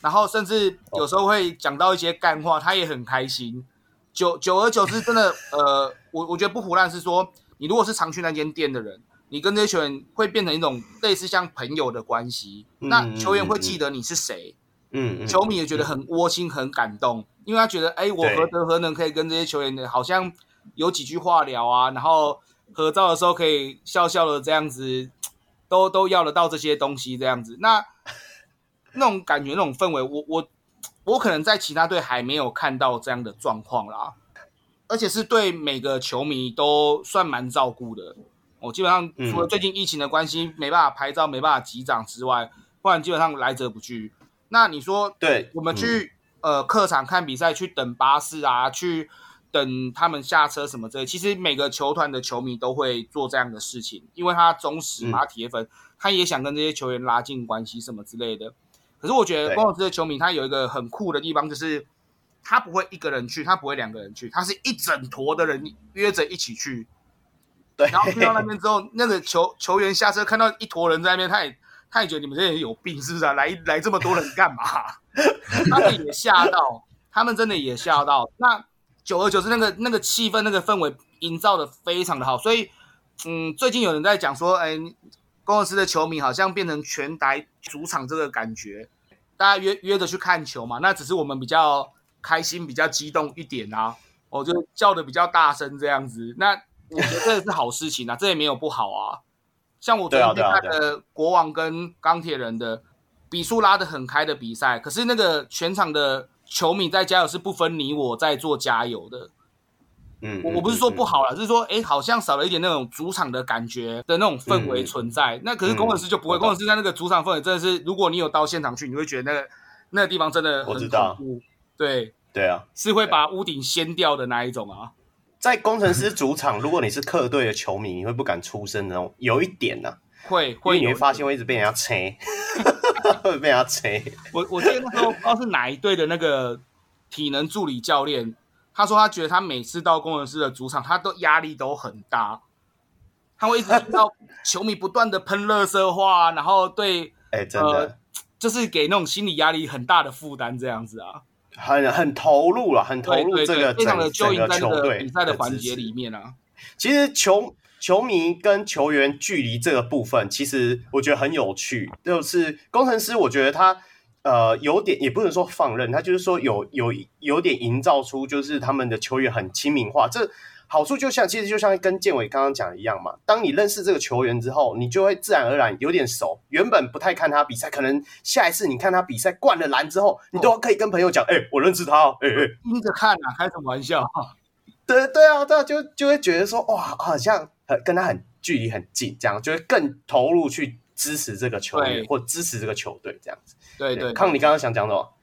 然后甚至有时候会讲到一些干话，他也很开心。久久而久之，真的，呃，我我觉得不胡乱是说，你如果是常去那间店的人，你跟这些球员会变成一种类似像朋友的关系。嗯、那球员会记得你是谁，嗯，球迷也觉得很窝心、很感动，因为他觉得，哎，我何德何能可以跟这些球员好像有几句话聊啊，然后合照的时候可以笑笑的这样子，都都要得到这些东西这样子。那 那种感觉、那种氛围，我我。我可能在其他队还没有看到这样的状况啦，而且是对每个球迷都算蛮照顾的。我基本上除了最近疫情的关系没办法拍照、没办法击掌之外，不然基本上来者不拒。那你说，对我们去呃客场看比赛，去等巴士啊，去等他们下车什么之类，其实每个球团的球迷都会做这样的事情，因为他忠实嘛，铁粉，他也想跟这些球员拉近关系什么之类的。可是我觉得，攻城狮的球迷他有一个很酷的地方，就是他不会一个人去，他不会两个人去，他是一整坨的人约着一起去。对，然后去到那边之后，那个球 球员下车看到一坨人在那边，他也他也觉得你们这些人有病是不是啊？来来这么多人干嘛？他们也吓到，他们真的也吓到。那久而久之，那个那个气氛、那个氛围营造的非常的好。所以，嗯，最近有人在讲说，哎。攻城狮的球迷好像变成全台主场这个感觉，大家约约着去看球嘛，那只是我们比较开心、比较激动一点啊，我就叫的比较大声这样子。那我觉得这是好事情啊，这也没有不好啊。像我昨天看的国王跟钢铁人的比数拉得很开的比赛，可是那个全场的球迷在加油是不分你我在做加油的。嗯，我我不是说不好了，嗯、就是说，哎、欸，好像少了一点那种主场的感觉的那种氛围存在。嗯、那可是工程师就不会，工程师在那个主场氛围真的是，如果你有到现场去，你会觉得那个那个地方真的很恐怖。对。对啊，是会把屋顶掀掉的那一种啊。在工程师主场，如果你是客队的球迷，你会不敢出声那种，有一点呢、啊，会会你会发现会一直被人家 吹，会 被人家吹。我我记得那时候不知道是哪一队的那个体能助理教练。他说：“他觉得他每次到工程师的主场，他都压力都很大，他会一直听到球迷不断的喷垃圾话，然后对，哎、欸，真的、呃，就是给那种心理压力很大的负担，这样子啊，很很投入了，很投入这个非常的就在那个比赛的环节里面啊。其实球球迷跟球员距离这个部分，其实我觉得很有趣。就是工程师，我觉得他呃有点，也不能说放任，他就是说有有有点营造出，就是他们的球员很亲民化。这好处就像，其实就像跟建伟刚刚讲的一样嘛。当你认识这个球员之后，你就会自然而然有点熟。原本不太看他比赛，可能下一次你看他比赛灌了篮之后，你都可以跟朋友讲：“哎、我认识他哦。欸”哎哎，盯着看啊，开什么玩笑？对对啊，对啊，就就会觉得说哇，好像很跟他很距离很近，这样就会更投入去支持这个球员或支持这个球队这样子。对对，康，你刚刚想讲什么？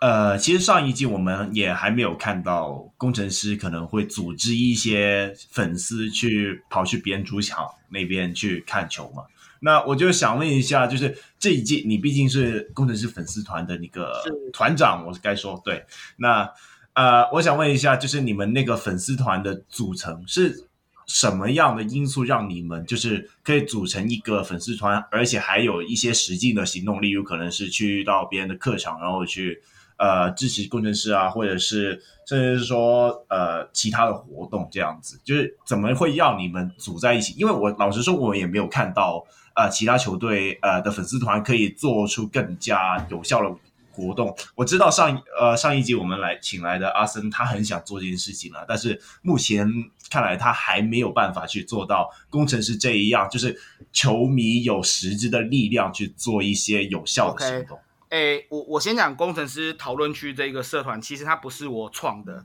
呃，其实上一季我们也还没有看到工程师可能会组织一些粉丝去跑去别人主场那边去看球嘛。那我就想问一下，就是这一季你毕竟是工程师粉丝团的那个团长，我是该说对那。呃，我想问一下，就是你们那个粉丝团的组成是什么样的因素让你们就是可以组成一个粉丝团，而且还有一些实际的行动，例如可能是去到别人的客场，然后去呃支持工程师啊，或者是甚至是说呃其他的活动这样子，就是怎么会让你们组在一起？因为我老实说，我也没有看到呃其他球队呃的粉丝团可以做出更加有效的。活动我知道上呃上一集我们来请来的阿森他很想做这件事情了，但是目前看来他还没有办法去做到工程师这一样，就是球迷有实质的力量去做一些有效的行动。哎、okay. 欸，我我先讲工程师讨论区这个社团，其实它不是我创的，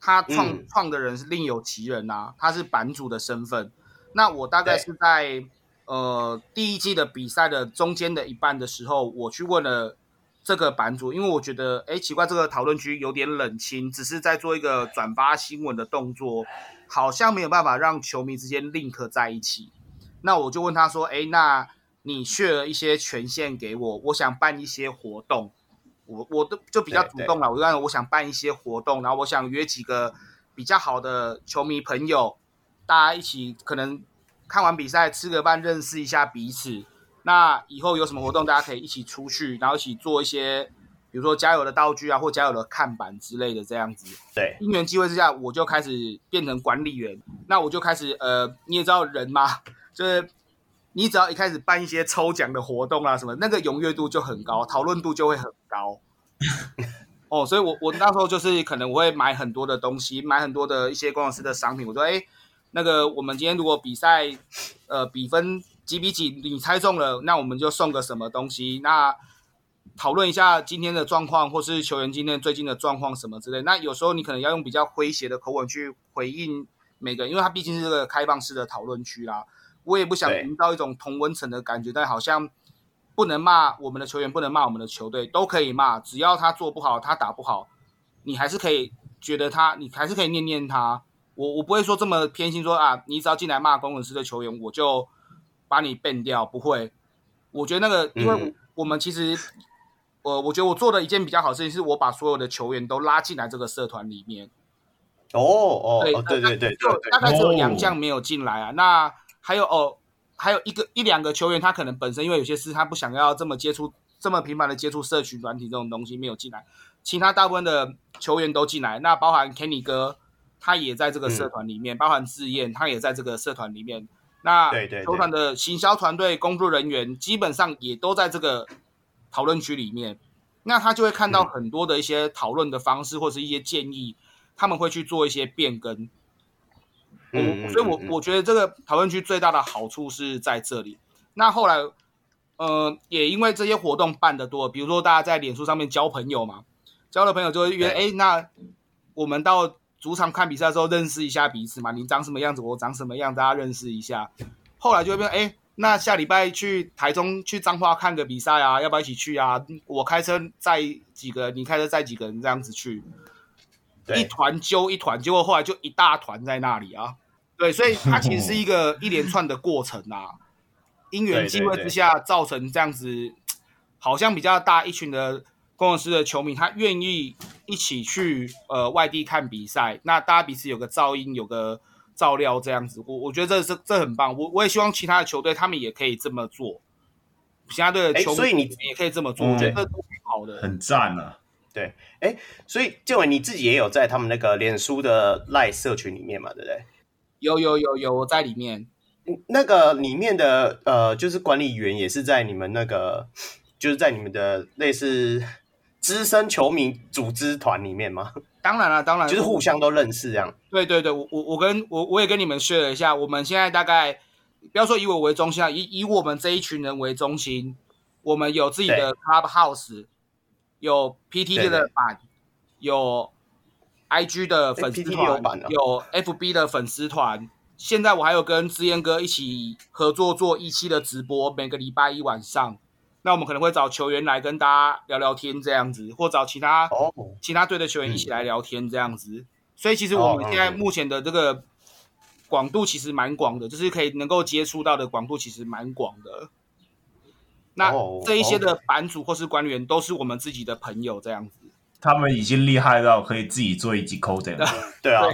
他创创、嗯、的人是另有其人呐、啊，他是版主的身份。那我大概是在呃第一季的比赛的中间的一半的时候，我去问了。这个版主，因为我觉得，哎，奇怪，这个讨论区有点冷清，只是在做一个转发新闻的动作，好像没有办法让球迷之间 link 在一起。那我就问他说，哎，那你 share 一些权限给我，我想办一些活动，我我都就比较主动了，我就我想办一些活动，然后我想约几个比较好的球迷朋友，大家一起可能看完比赛吃个饭，认识一下彼此。那以后有什么活动，大家可以一起出去，然后一起做一些，比如说加油的道具啊，或加油的看板之类的这样子。对，因缘机会之下，我就开始变成管理员。那我就开始，呃，你也知道人嘛，就是你只要一开始办一些抽奖的活动啊什么，那个踊跃度就很高，讨论度就会很高。哦，所以我我那时候就是可能我会买很多的东西，买很多的一些工程师的商品。我说，哎，那个我们今天如果比赛，呃，比分。几比几？你猜中了，那我们就送个什么东西？那讨论一下今天的状况，或是球员今天最近的状况什么之类。那有时候你可能要用比较诙谐的口吻去回应每个人，因为它毕竟是这个开放式的讨论区啦。我也不想营造一种同温层的感觉，但好像不能骂我们的球员，不能骂我们的球队，都可以骂，只要他做不好，他打不好，你还是可以觉得他，你还是可以念念他。我我不会说这么偏心说，说啊，你只要进来骂工程师的球员，我就。把你 ban 掉不会，我觉得那个，因为我们其实，呃、我觉得我做的一件比较好的事情，是我把所有的球员都拉进来这个社团里面。哦哦，对对对对，就大概只有杨将没有进来啊。那还有哦，还有一个一两个球员，他可能本身因为有些事，他不想要这么接触这么频繁的接触社群软体这种东西，没有进来。其他大部分的球员都进来，那包含 Kenny 哥，他也在这个社团里面，嗯、包含志燕，他也在这个社团里面。那球团的行销团队工作人员基本上也都在这个讨论区里面，那他就会看到很多的一些讨论的方式或者是一些建议，他们会去做一些变更。嗯，所以我我觉得这个讨论区最大的好处是在这里。那后来，呃，也因为这些活动办得多，比如说大家在脸书上面交朋友嘛，交了朋友就会约，哎，那我们到。主场看比赛的时候，认识一下彼此嘛，你长什么样子，我长什么样，大家认识一下。后来就会变，哎，那下礼拜去台中去彰化看个比赛啊，要不要一起去啊？我开车载几个，你开车载几个人，这样子去，一团揪一团，结果后来就一大团在那里啊。对，所以它其实是一个 一连串的过程啊，因缘际会之下造成这样子，好像比较大一群的。工程师的球迷，他愿意一起去呃外地看比赛，那大家彼此有个噪音，有个照料这样子，我我觉得这这这很棒。我我也希望其他的球队他们也可以这么做，其他队的球队也可以这么做，我觉得这都挺好的，很赞啊。对，哎，所以建伟你自己也有在他们那个脸书的赖社群里面嘛，对不对？有有有有，我在里面。那个里面的呃，就是管理员也是在你们那个，就是在你们的类似资深球迷组织团里面吗？当然了，当然，就是互相都认识这样。对对对，我我我跟我我也跟你们 share 了一下，我们现在大概不要说以我为中心啊，以以我们这一群人为中心，我们有自己的 clubhouse，有 PTT 的版，有 IG 的粉丝团，有 FB 的粉丝团。现在我还有跟志燕哥一起合作做一期的直播，每个礼拜一晚上，那我们可能会找球员来跟大家聊聊天这样子，或找其他、oh. 其他队的球员一起来聊天这样子。嗯、所以其实我们现在目前的这个广度其实蛮广的，就是可以能够接触到的广度其实蛮广的。那这一些的版主或是官员都是我们自己的朋友这样子，他们已经厉害到可以自己做一集 coding 了。对啊。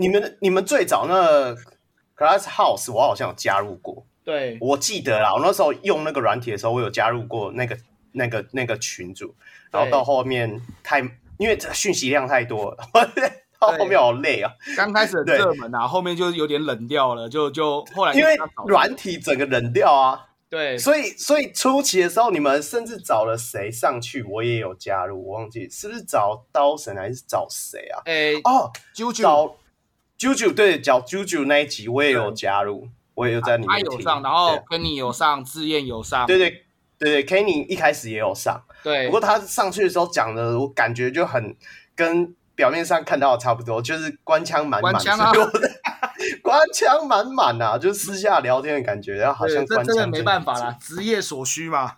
你们你们最早那 Class House 我好像有加入过，对，我记得啦，我那时候用那个软体的时候，我有加入过那个那个那个群组，然后到后面太因为这讯息量太多了，到后面好累啊。刚开始很热门啊，后面就有点冷掉了，就就后来因为软体整个冷掉啊。对，所以所以初期的时候，你们甚至找了谁上去？我也有加入，我忘记是不是找刀神还是找谁啊？哎哦，啾啾找。JoJo 对，叫 JoJo 那一集我也有加入，我也有在里面听。他有上，然后 Kenny 有上，志燕有上。对对对对，Kenny 一开始也有上。对，不过他上去的时候讲的，我感觉就很跟表面上看到的差不多，就是官腔满满。官腔啊！官腔满满啊，就私下聊天的感觉，然后好像官腔。这真的没办法啦，职业所需嘛。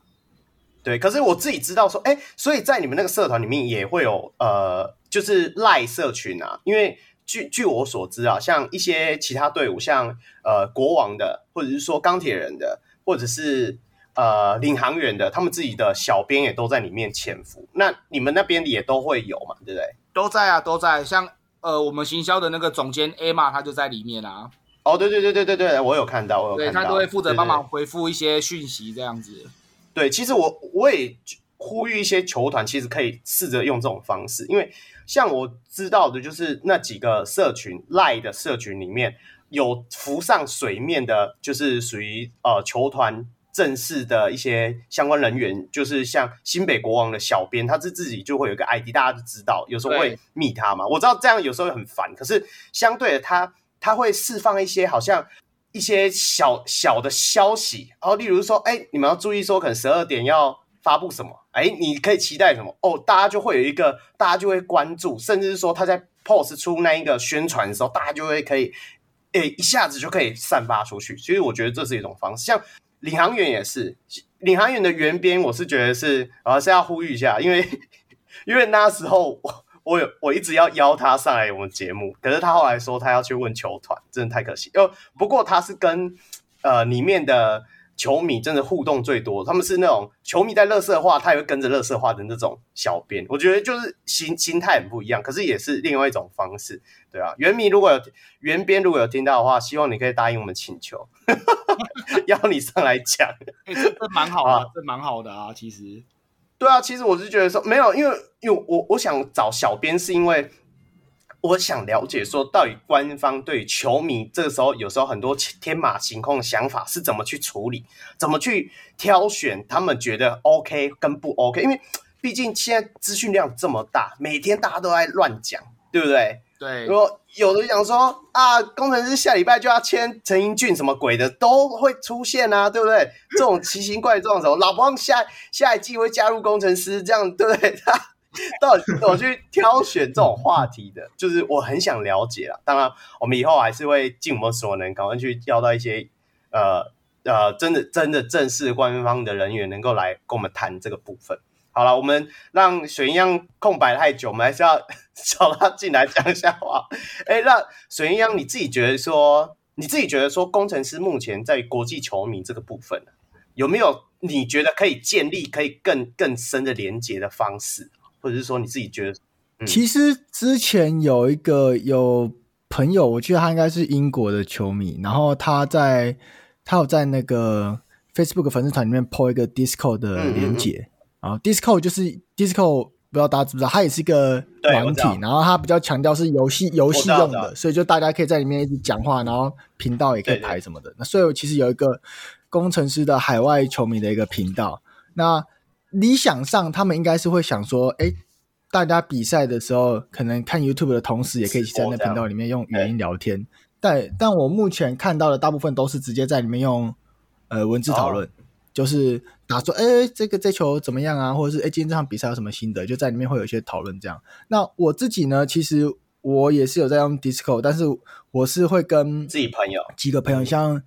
对，可是我自己知道说，哎，所以在你们那个社团里面也会有呃，就是赖社群啊，因为。据据我所知啊，像一些其他队伍，像呃国王的，或者是说钢铁人的，或者是呃领航员的，他们自己的小编也都在里面潜伏。那你们那边也都会有嘛？对不对？都在啊，都在。像呃我们行销的那个总监 Emma，他就在里面啊。哦，对对对对对对，我有看到，我有看到。对，他都会负责帮忙回复一些讯息，这样子。对，其实我我也呼吁一些球团，其实可以试着用这种方式，因为。像我知道的，就是那几个社群赖的社群里面有浮上水面的，就是属于呃球团正式的一些相关人员，就是像新北国王的小编，他是自己就会有一个 ID，大家都知道，有时候会密他嘛。我知道这样有时候会很烦，可是相对的他他会释放一些好像一些小小的消息，然后例如说，哎，你们要注意说，可能十二点要。发布什么？哎，你可以期待什么？哦，大家就会有一个，大家就会关注，甚至是说他在 post 出那一个宣传的时候，大家就会可以，哎，一下子就可以散发出去。所以我觉得这是一种方式。像领航员也是，领航员的原编，我是觉得是，呃是要呼吁一下，因为 因为那时候我我有我一直要邀他上来我们节目，可是他后来说他要去问球团，真的太可惜。哦，不过他是跟呃里面的。球迷真的互动最多，他们是那种球迷在垃圾话，他也会跟着垃圾话的那种小编。我觉得就是心心态很不一样，可是也是另外一种方式，对啊。原迷如果有原编如果有听到的话，希望你可以答应我们请求，邀你上来讲。哎、欸，这这蛮好啊，这蛮好的啊，其实。对啊，其实我是觉得说没有，因为因为我我想找小编是因为。我想了解说，到底官方对球迷这个时候有时候很多天马行空的想法是怎么去处理，怎么去挑选他们觉得 OK 跟不 OK？因为毕竟现在资讯量这么大，每天大家都在乱讲，对不对？对。如果有的讲说啊，工程师下礼拜就要签陈英俊什么鬼的，都会出现啊，对不对？这种奇形怪状的时候，老王下下一季会加入工程师，这样对不对？他。到底怎么去挑选这种话题的？就是我很想了解啦。当然，我们以后还是会尽我们所能，赶快去要到一些呃呃，真的真的正式官方的人员，能够来跟我们谈这个部分。好了，我们让水鸳鸯空白太久，我们还是要 找他进来讲一下话。哎，那水鸳鸯，你自己觉得说，你自己觉得说，工程师目前在国际球迷这个部分，有没有你觉得可以建立可以更更深的连接的方式？或者是说你自己觉得，嗯、其实之前有一个有朋友，我记得他应该是英国的球迷，然后他在他有在那个 Facebook 粉丝团里面 po 一个 Discord 的连结，嗯。嗯嗯然后 Discord 就是 Discord 不知道大家知不知道，它也是一个软体，然后它比较强调是游戏游戏用的，所以就大家可以在里面一直讲话，然后频道也可以排什么的。那所以我其实有一个工程师的海外球迷的一个频道。那理想上，他们应该是会想说，哎，大家比赛的时候可能看 YouTube 的同时，也可以在那频道里面用语音聊天。但但我目前看到的大部分都是直接在里面用呃文字讨论。哦就是打说，哎，这个这球怎么样啊？或者是哎，今天这场比赛有什么心得？就在里面会有一些讨论这样。那我自己呢，其实我也是有在用 Discord，但是我是会跟自己朋友几个朋友，像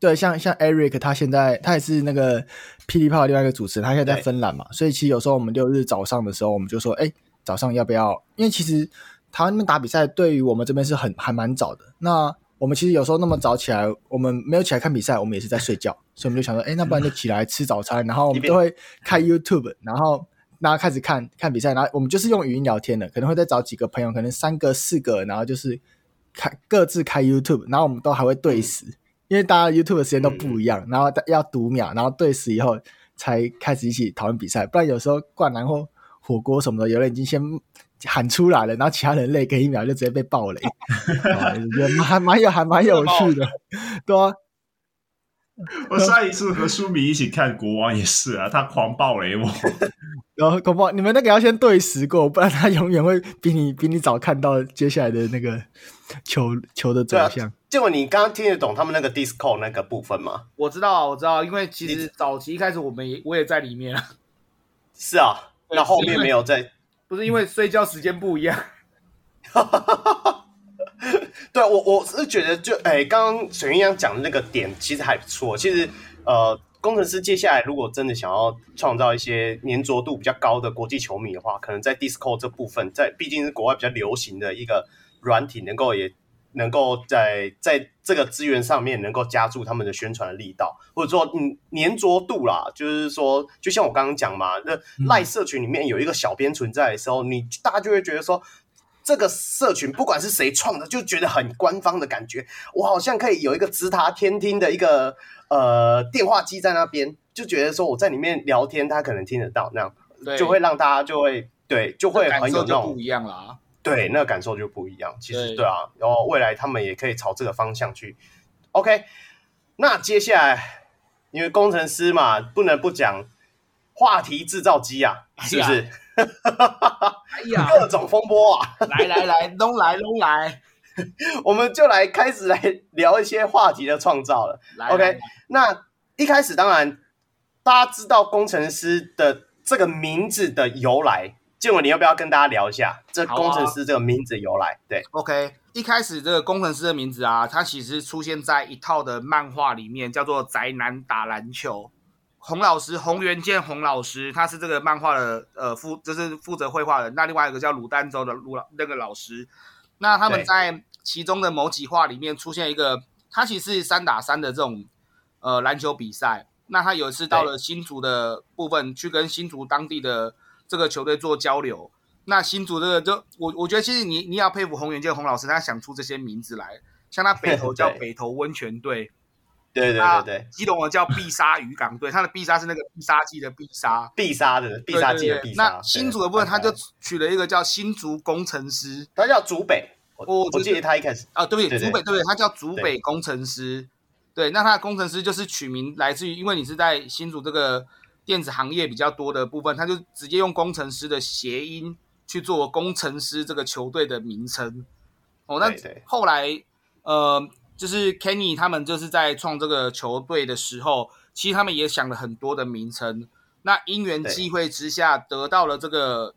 对，像像 Eric，他现在他也是那个霹雳炮的另外一个主持人，他现在在芬兰嘛，所以其实有时候我们六日早上的时候，我们就说，哎，早上要不要？因为其实台湾那边打比赛，对于我们这边是很还蛮早的。那我们其实有时候那么早起来，我们没有起来看比赛，我们也是在睡觉，所以我们就想说，哎，那不然就起来吃早餐，然后我们都会开 YouTube，然后大家开始看看比赛，然后我们就是用语音聊天的，可能会再找几个朋友，可能三个四个，然后就是开各自开 YouTube，然后我们都还会对时，因为大家 YouTube 的时间都不一样，然后要读秒，然后对时以后才开始一起讨论比赛，不然有时候灌篮或火锅什么的，有人已经先。喊出来了，然后其他人累个一秒就直接被爆雷，也还蛮有还蛮有趣的，对啊。我上一次和书迷一起看国王也是啊，他狂暴雷我，然后恐怖你们那个要先对时过，不然他永远会比你比你早看到接下来的那个球球的走向。结果、啊、你刚刚听得懂他们那个 Discord 那个部分吗？我知道啊，我知道，因为其实早期一开始我们也我也在里面啊。是啊，那后面没有在。不是因为睡觉时间不一样，对我我是觉得就哎，刚刚水云阳讲的那个点其实还不错。其实呃，工程师接下来如果真的想要创造一些粘着度比较高的国际球迷的话，可能在 Discord 这部分，在毕竟是国外比较流行的一个软体，能够也。能够在在这个资源上面能够加注他们的宣传的力道，或者说嗯粘着度啦，就是说，就像我刚刚讲嘛，那赖社群里面有一个小编存在的时候，你大家就会觉得说，这个社群不管是谁创的，就觉得很官方的感觉，我好像可以有一个直达天听的一个呃电话机在那边，就觉得说我在里面聊天，他可能听得到，那样就会让大家就会对就会很有那种不一样啦。对，那个感受就不一样。其实，对啊，然后未来他们也可以朝这个方向去。OK，那接下来，因为工程师嘛，不能不讲话题制造机啊，是不是？哎呀，各种风波啊！来来来，弄来弄来，我们就来开始来聊一些话题的创造了。来 OK，来那一开始当然大家知道工程师的这个名字的由来。建伟，你要不要跟大家聊一下这工程师这个名字由来？啊、对，OK，一开始这个工程师的名字啊，它其实出现在一套的漫画里面，叫做《宅男打篮球》。洪老师，洪元健洪老师，他是这个漫画的呃负，就是负责绘画的。那另外一个叫鲁丹州的鲁老那个老师，那他们在其中的某几画里面出现一个，他其实是三打三的这种呃篮球比赛。那他有一次到了新竹的部分，去跟新竹当地的。这个球队做交流，那新竹这个就我我觉得其实你你要佩服洪元健洪老师，他想出这些名字来，像他北投 叫北投温泉队，对对对对，基隆的叫必杀渔港队，他的必杀是那个必杀技的必杀，必杀的必杀技的必杀。那新竹的部分他就取了一个叫新竹工程师，他叫竹北，我我记得他一开始啊，对不对？竹北对不对？他叫竹北工程师，对，那他的工程师就是取名来自于，因为你是在新竹这个。电子行业比较多的部分，他就直接用工程师的谐音去做工程师这个球队的名称。哦，那后来呃，就是 Kenny 他们就是在创这个球队的时候，其实他们也想了很多的名称。那因缘际会之下，得到了这个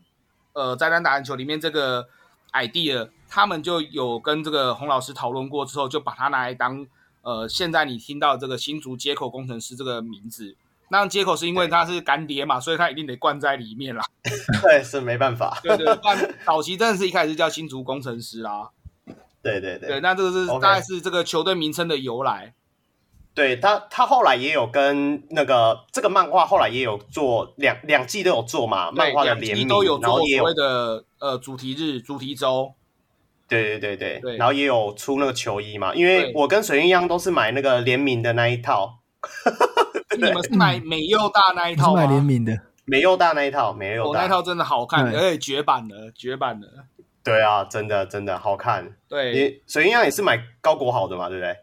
呃，宅男打篮球里面这个 idea，他们就有跟这个洪老师讨论过之后，就把它拿来当呃，现在你听到这个新竹接口工程师这个名字。那接口是因为他是干爹嘛，所以他一定得灌在里面啦。对，是没办法。对对，但早期真的是一开始叫新竹工程师啦。对对对。对，那这个是大概是这个球队名称的由来。对他，他后来也有跟那个这个漫画后来也有做两两季都有做嘛，漫画的联名都有做，然后也有所谓的呃主题日、主题周。对对对对。对。然后也有出那个球衣嘛，因为我跟水印一样都是买那个联名的那一套。你们是买美佑大那一套吗？买联名的，美佑大那一套，美佑大、哦、那一套真的好看，对而且绝版了，绝版了。对啊，真的真的好看。对，你水鸳鸯也是买高国好的嘛，对不对？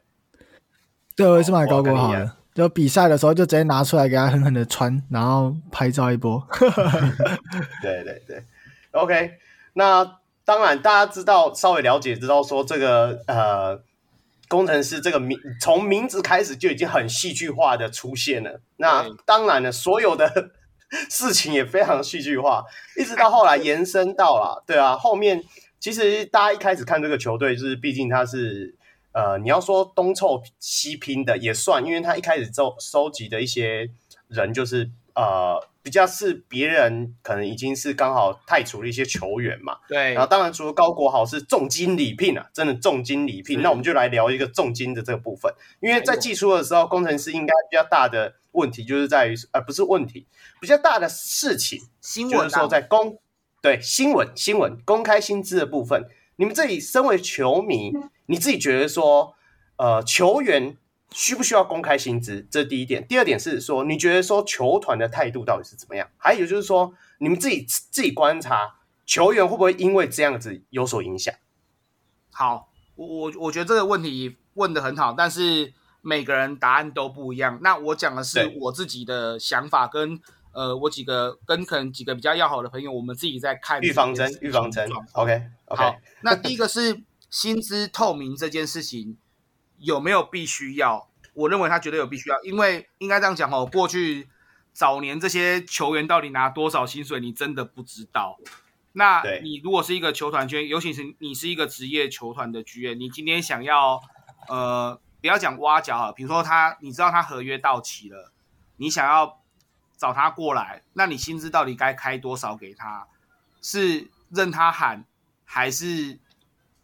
对，我也是买高国豪哦我跟你的。就比赛的时候，就直接拿出来给他狠狠的穿，然后拍照一波。对对对，OK。那当然，大家知道稍微了解，知道说这个呃，工程师这个名从名字开始就已经很戏剧化的出现了。那当然了，所有的 事情也非常戏剧化，一直到后来延伸到了，对啊，后面其实大家一开始看这个球队，就是毕竟他是。呃，你要说东凑西拼的也算，因为他一开始收收集的一些人，就是呃比较是别人可能已经是刚好汰除了一些球员嘛。对。然后当然除了高国豪是重金礼聘啊，真的重金礼聘。那我们就来聊一个重金的这个部分，因为在季初的时候，工程师应该比较大的问题就是在于，呃，不是问题，比较大的事情，新闻就是说在公对新闻新闻公开薪资的部分。你们这里身为球迷，你自己觉得说，呃，球员需不需要公开薪资？这是第一点。第二点是说，你觉得说球团的态度到底是怎么样？还有就是说，你们自己自己观察，球员会不会因为这样子有所影响？好，我我我觉得这个问题问的很好，但是每个人答案都不一样。那我讲的是我自己的想法跟。呃，我几个跟可能几个比较要好的朋友，我们自己在看预防针，预防针。OK，OK。好，那第一个是薪资透明这件事情有没有必须要？我认为他绝对有必须要，因为应该这样讲哦，过去早年这些球员到底拿多少薪水，你真的不知道。那你如果是一个球团圈，尤其是你是一个职业球团的局员，你今天想要呃，不要讲挖角啊，比如说他，你知道他合约到期了，你想要。找他过来，那你薪资到底该开多少给他？是任他喊，还是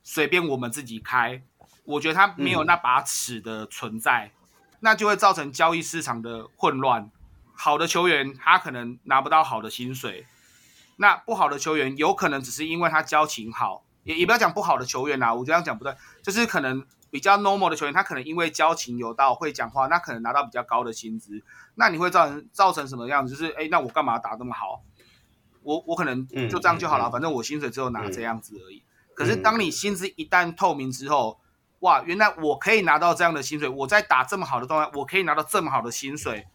随便我们自己开？我觉得他没有那把尺的存在，嗯、那就会造成交易市场的混乱。好的球员他可能拿不到好的薪水，那不好的球员有可能只是因为他交情好，也也不要讲不好的球员啊，我这样讲不对，就是可能。比较 normal 的球员，他可能因为交情有道，会讲话，那可能拿到比较高的薪资。那你会造成造成什么样子？就是哎，那我干嘛打这么好？我我可能就这样就好了，反正我薪水只有拿这样子而已。嗯、可是当你薪资一旦透明之后，哇，原来我可以拿到这样的薪水，我在打这么好的状态，我可以拿到这么好的薪水。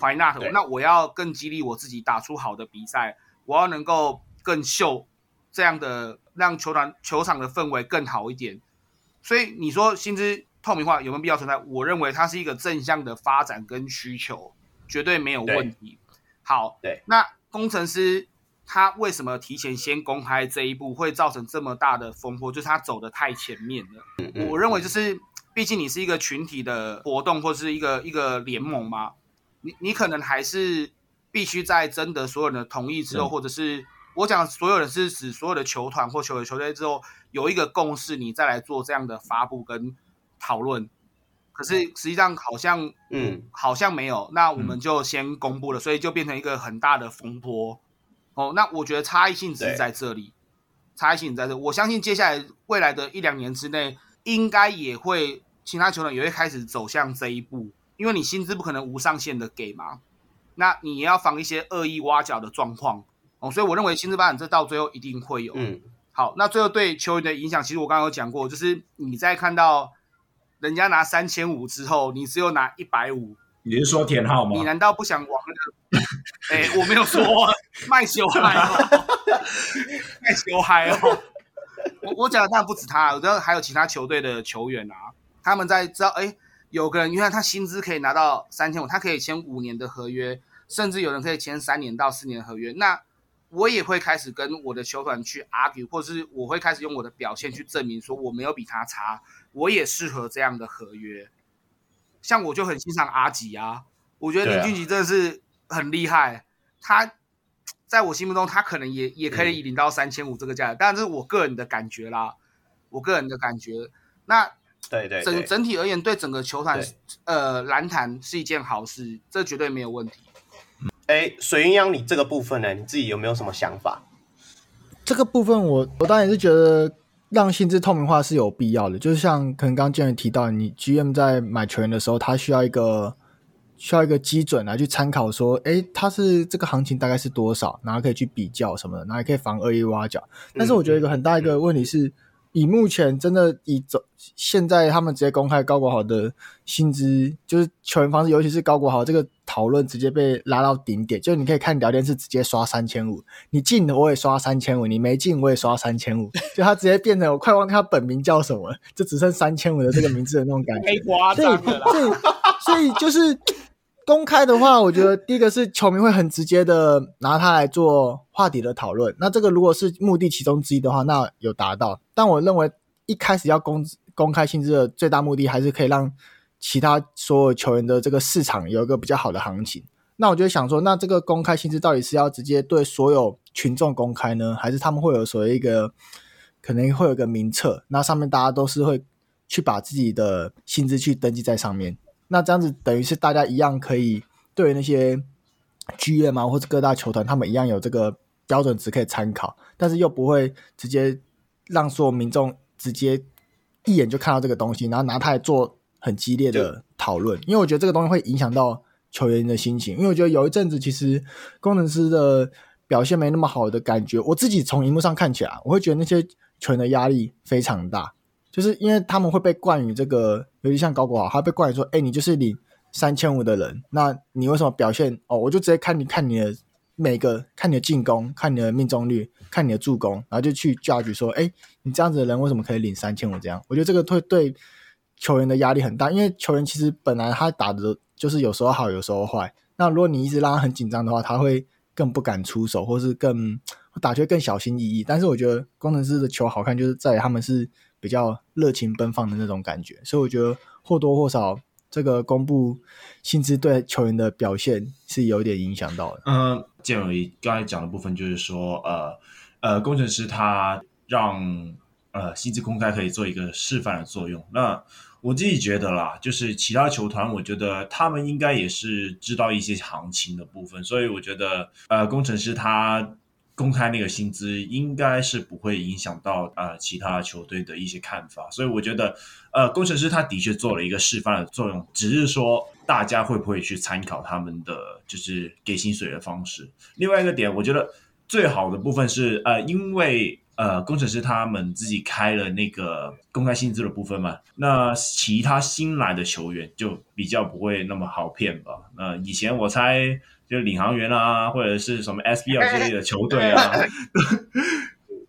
Why not？那我要更激励我自己，打出好的比赛，我要能够更秀这样的，让球团球场的氛围更好一点。所以你说薪资透明化有没有必要存在？我认为它是一个正向的发展跟需求，绝对没有问题。好，对，那工程师他为什么提前先公开这一步，会造成这么大的风波？就是他走的太前面了。我认为就是，毕竟你是一个群体的活动，或是一个一个联盟嘛，你你可能还是必须在征得所有人的同意之后，嗯、或者是。我讲所有人是指所有的球团或球队球队之后有一个共识，你再来做这样的发布跟讨论。可是实际上好像嗯好像没有，那我们就先公布了，所以就变成一个很大的风波。哦，那我觉得差异性只是在这里，差异性在这。我相信接下来未来的一两年之内，应该也会其他球队也会开始走向这一步，因为你薪资不可能无上限的给嘛，那你也要防一些恶意挖角的状况。哦，所以我认为薪资发展这到最后一定会有。嗯，好，那最后对球员的影响，其实我刚刚有讲过，就是你在看到人家拿三千五之后，你只有拿一百五，你是说田浩吗？你难道不想往那个？哎、我没有说卖球嗨哦，卖球嗨哦。我我讲的当然不止他，我知道还有其他球队的球员啊，他们在知道，哎、有个人原来他薪资可以拿到三千五，他可以签五年的合约，甚至有人可以签三年到四年的合约，那。我也会开始跟我的球团去 argue，或是我会开始用我的表现去证明说我没有比他差，我也适合这样的合约。像我就很欣赏阿吉啊，我觉得林俊杰真的是很厉害。啊、他在我心目中，他可能也也可以领到三千五这个价，当然这是我个人的感觉啦，我个人的感觉。那对对，对，整整体而言，对整个球团呃篮坛是一件好事，这绝对没有问题。哎，水云阳，你这个部分呢？你自己有没有什么想法？这个部分我，我我当然是觉得让薪资透明化是有必要的。就是像可能刚刚建宇提到，你 GM 在买球员的时候，他需要一个需要一个基准来去参考，说，哎，他是这个行情大概是多少，然后可以去比较什么的，然后也可以防恶意挖角。但是我觉得一个很大一个问题是。以目前真的以走现在他们直接公开高国豪的薪资，就是球员方式，尤其是高国豪这个讨论直接被拉到顶点，就是你可以看聊天室直接刷三千五，你进我也刷三千五，你没进我也刷三千五，就他直接变成我快忘记他本名叫什么了，就只剩三千五的这个名字的那种感觉，所以所以所以就是。公开的话，我觉得第一个是球迷会很直接的拿它来做话题的讨论。那这个如果是目的其中之一的话，那有达到。但我认为一开始要公公开性质的最大目的，还是可以让其他所有球员的这个市场有一个比较好的行情。那我就想说，那这个公开薪资到底是要直接对所有群众公开呢，还是他们会有所谓一个可能会有一个名册，那上面大家都是会去把自己的薪资去登记在上面。那这样子等于是大家一样可以对那些剧院嘛，或者各大球团，他们一样有这个标准值可以参考，但是又不会直接让所有民众直接一眼就看到这个东西，然后拿它来做很激烈的讨论。因为我觉得这个东西会影响到球员的心情。因为我觉得有一阵子其实工程师的表现没那么好的感觉，我自己从荧幕上看起来，我会觉得那些球员的压力非常大。就是因为他们会被冠以这个，尤其像高国豪，他被冠以说：“哎，你就是领三千五的人，那你为什么表现？哦，我就直接看你看你的每个，看你的进攻，看你的命中率，看你的助攻，然后就去 judge 说：哎，你这样子的人为什么可以领三千五？这样，我觉得这个会对球员的压力很大，因为球员其实本来他打的就是有时候好，有时候坏。那如果你一直让他很紧张的话，他会更不敢出手，或是更打球更小心翼翼。但是我觉得工程师的球好看，就是在于他们是。比较热情奔放的那种感觉，所以我觉得或多或少这个公布薪资对球员的表现是有点影响到的。嗯，建伟刚才讲的部分就是说，呃呃，工程师他让呃薪资公开可以做一个示范的作用。那我自己觉得啦，就是其他球团，我觉得他们应该也是知道一些行情的部分，所以我觉得呃工程师他。公开那个薪资应该是不会影响到呃其他球队的一些看法，所以我觉得呃工程师他的确做了一个示范的作用，只是说大家会不会去参考他们的就是给薪水的方式。另外一个点，我觉得最好的部分是呃因为呃工程师他们自己开了那个公开薪资的部分嘛，那其他新来的球员就比较不会那么好骗吧。那以前我猜。就领航员啊，或者是什么 SBL 之类的球队啊，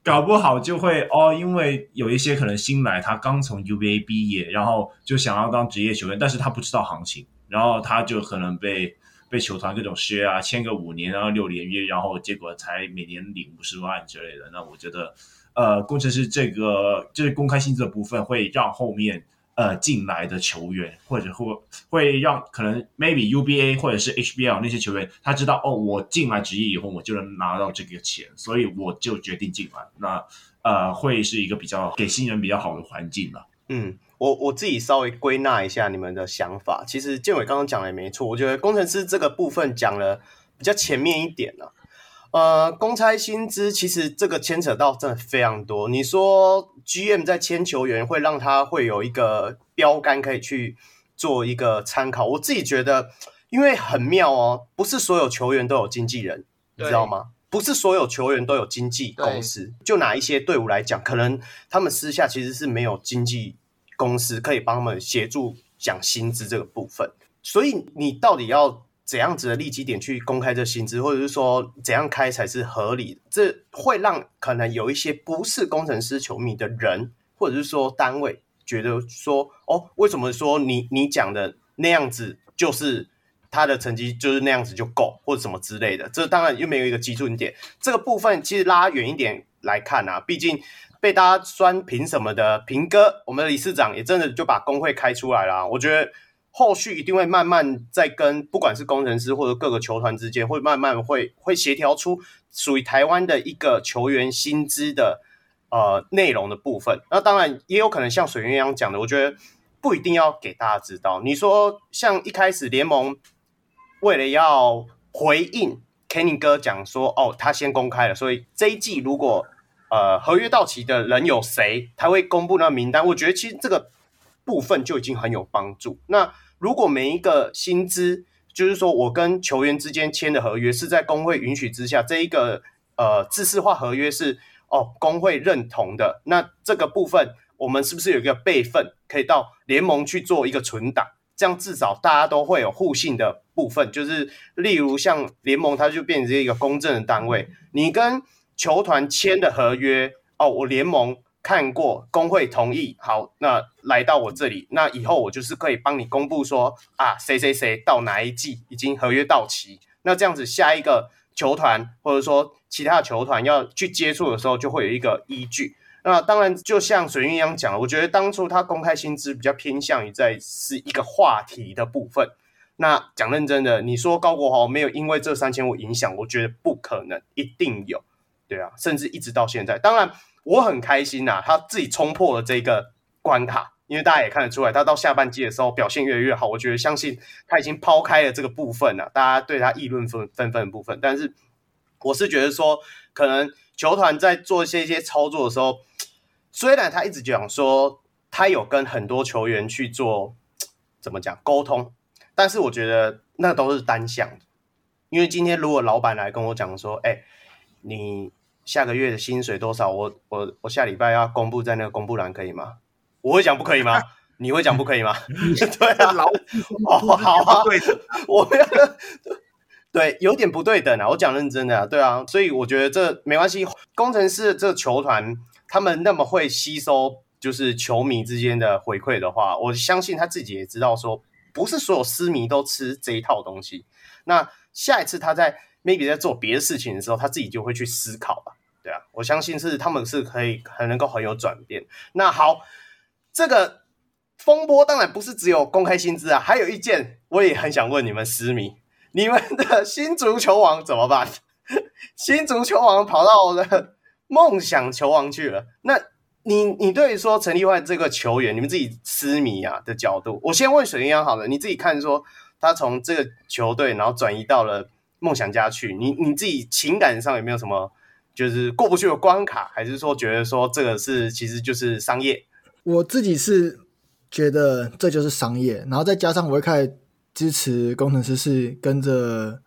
搞不好就会哦，因为有一些可能新来，他刚从 UVA 毕业，然后就想要当职业球员，但是他不知道行情，然后他就可能被被球团各种削啊，签个五年然后六年约，然后结果才每年领五十万之类的。那我觉得，呃，工程师这个就是公开薪资的部分，会让后面。呃，进来的球员，或者会会让可能 maybe UBA 或者是 HBL 那些球员，他知道哦，我进来职业以后，我就能拿到这个钱，所以我就决定进来。那呃，会是一个比较给新人比较好的环境了。嗯，我我自己稍微归纳一下你们的想法。其实建伟刚刚讲的也没错，我觉得工程师这个部分讲了比较前面一点了。呃，公差薪资其实这个牵扯到真的非常多。你说 GM 在签球员会让他会有一个标杆可以去做一个参考，我自己觉得，因为很妙哦，不是所有球员都有经纪人，你知道吗？不是所有球员都有经纪公司。就拿一些队伍来讲，可能他们私下其实是没有经纪公司可以帮他们协助讲薪资这个部分。所以你到底要？怎样子的利基点去公开这薪资，或者是说怎样开才是合理的？这会让可能有一些不是工程师球迷的人，或者是说单位觉得说，哦，为什么说你你讲的那样子就是他的成绩就是那样子就够，或者什么之类的？这当然又没有一个基准点。这个部分其实拉远一点来看啊，毕竟被大家酸评什么的平哥，我们的理事长也真的就把工会开出来了。我觉得。后续一定会慢慢在跟不管是工程师或者各个球团之间，会慢慢会会协调出属于台湾的一个球员薪资的呃内容的部分。那当然也有可能像水鸳鸯讲的，我觉得不一定要给大家知道。你说像一开始联盟为了要回应 Kenny 哥讲说，哦，他先公开了，所以这一季如果呃合约到期的人有谁，他会公布那名单。我觉得其实这个部分就已经很有帮助。那如果每一个薪资就是说我跟球员之间签的合约是在工会允许之下，这一个呃制式化合约是哦工会认同的，那这个部分我们是不是有一个备份，可以到联盟去做一个存档？这样至少大家都会有互信的部分，就是例如像联盟，它就变成一个公正的单位。你跟球团签的合约，哦，我联盟看过，工会同意，好，那来到我这里，那以后我就是可以帮你公布说啊，谁谁谁到哪一季已经合约到期，那这样子下一个球团或者说其他球团要去接触的时候，就会有一个依据。那当然，就像水云一样讲了，我觉得当初他公开薪资比较偏向于在是一个话题的部分。那讲认真的，你说高国豪没有因为这三千五影响，我觉得不可能，一定有，对啊，甚至一直到现在。当然，我很开心呐、他自己冲破了这个关卡，因为大家也看得出来，他到下半季的时候表现越来越好。我觉得相信他已经抛开了这个部分了、大家对他议论纷纷纷的部分。但是，我是觉得说，可能球团在做一些一些操作的时候。虽然他一直讲说他有跟很多球员去做怎么讲沟通，但是我觉得那都是单向的。因为今天如果老板来跟我讲说，哎，你下个月的薪水多少？我我我下礼拜要公布在那个公布栏，可以吗？我会讲不可以吗？你会讲不可以吗？对啊，老哦好啊，对的，我要对有点不对等啊。我讲认真的啊，对啊，所以我觉得这没关系。工程师这个球团。他们那么会吸收，就是球迷之间的回馈的话，我相信他自己也知道说，不是所有私迷都吃这一套东西。那下一次他在 maybe 在做别的事情的时候，他自己就会去思考吧，对啊，我相信是他们是可以很能够很有转变。那好，这个风波当然不是只有公开薪资啊，还有一件我也很想问你们狮迷，你们的新足球王怎么办？新足球王跑到我的。梦想球王去了，那你你对于说陈立焕这个球员，你们自己狮迷啊的角度，我先问水鸳鸯好了，你自己看说他从这个球队然后转移到了梦想家去，你你自己情感上有没有什么就是过不去的关卡，还是说觉得说这个是其实就是商业？我自己是觉得这就是商业，然后再加上我会开始支持工程师是跟着。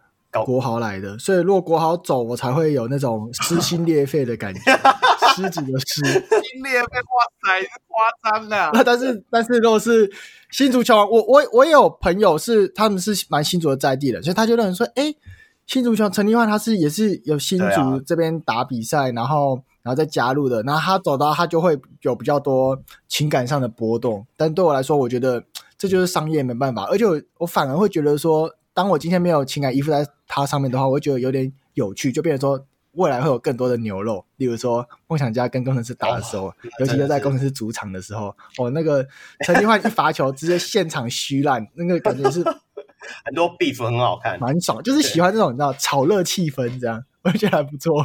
国豪来的，所以如果国豪走，我才会有那种撕心裂肺的感觉，狮子的狮，心裂肺，哇塞，夸张了。那但是但是如果是新足球王，我我我也有朋友是他们是蛮新竹的在地的，所以他就认为说，哎、欸，新足球陈立焕他是也是有新竹这边打比赛，啊、然后然后再加入的，然后他走到他就会有比较多情感上的波动。但对我来说，我觉得这就是商业，没办法。而且我我反而会觉得说。当我今天没有情感依附在他上面的话，我会觉得有点有趣，就变成说未来会有更多的牛肉。例如说，梦想家跟工程师打的时候，哦、尤其是在工程师主场的时候，哦，那个陈立焕一罚球，直接现场虚烂，那个感觉是很多 beef 很好看，蛮爽，就是喜欢这种你知道炒热气氛这样，我觉得还不错，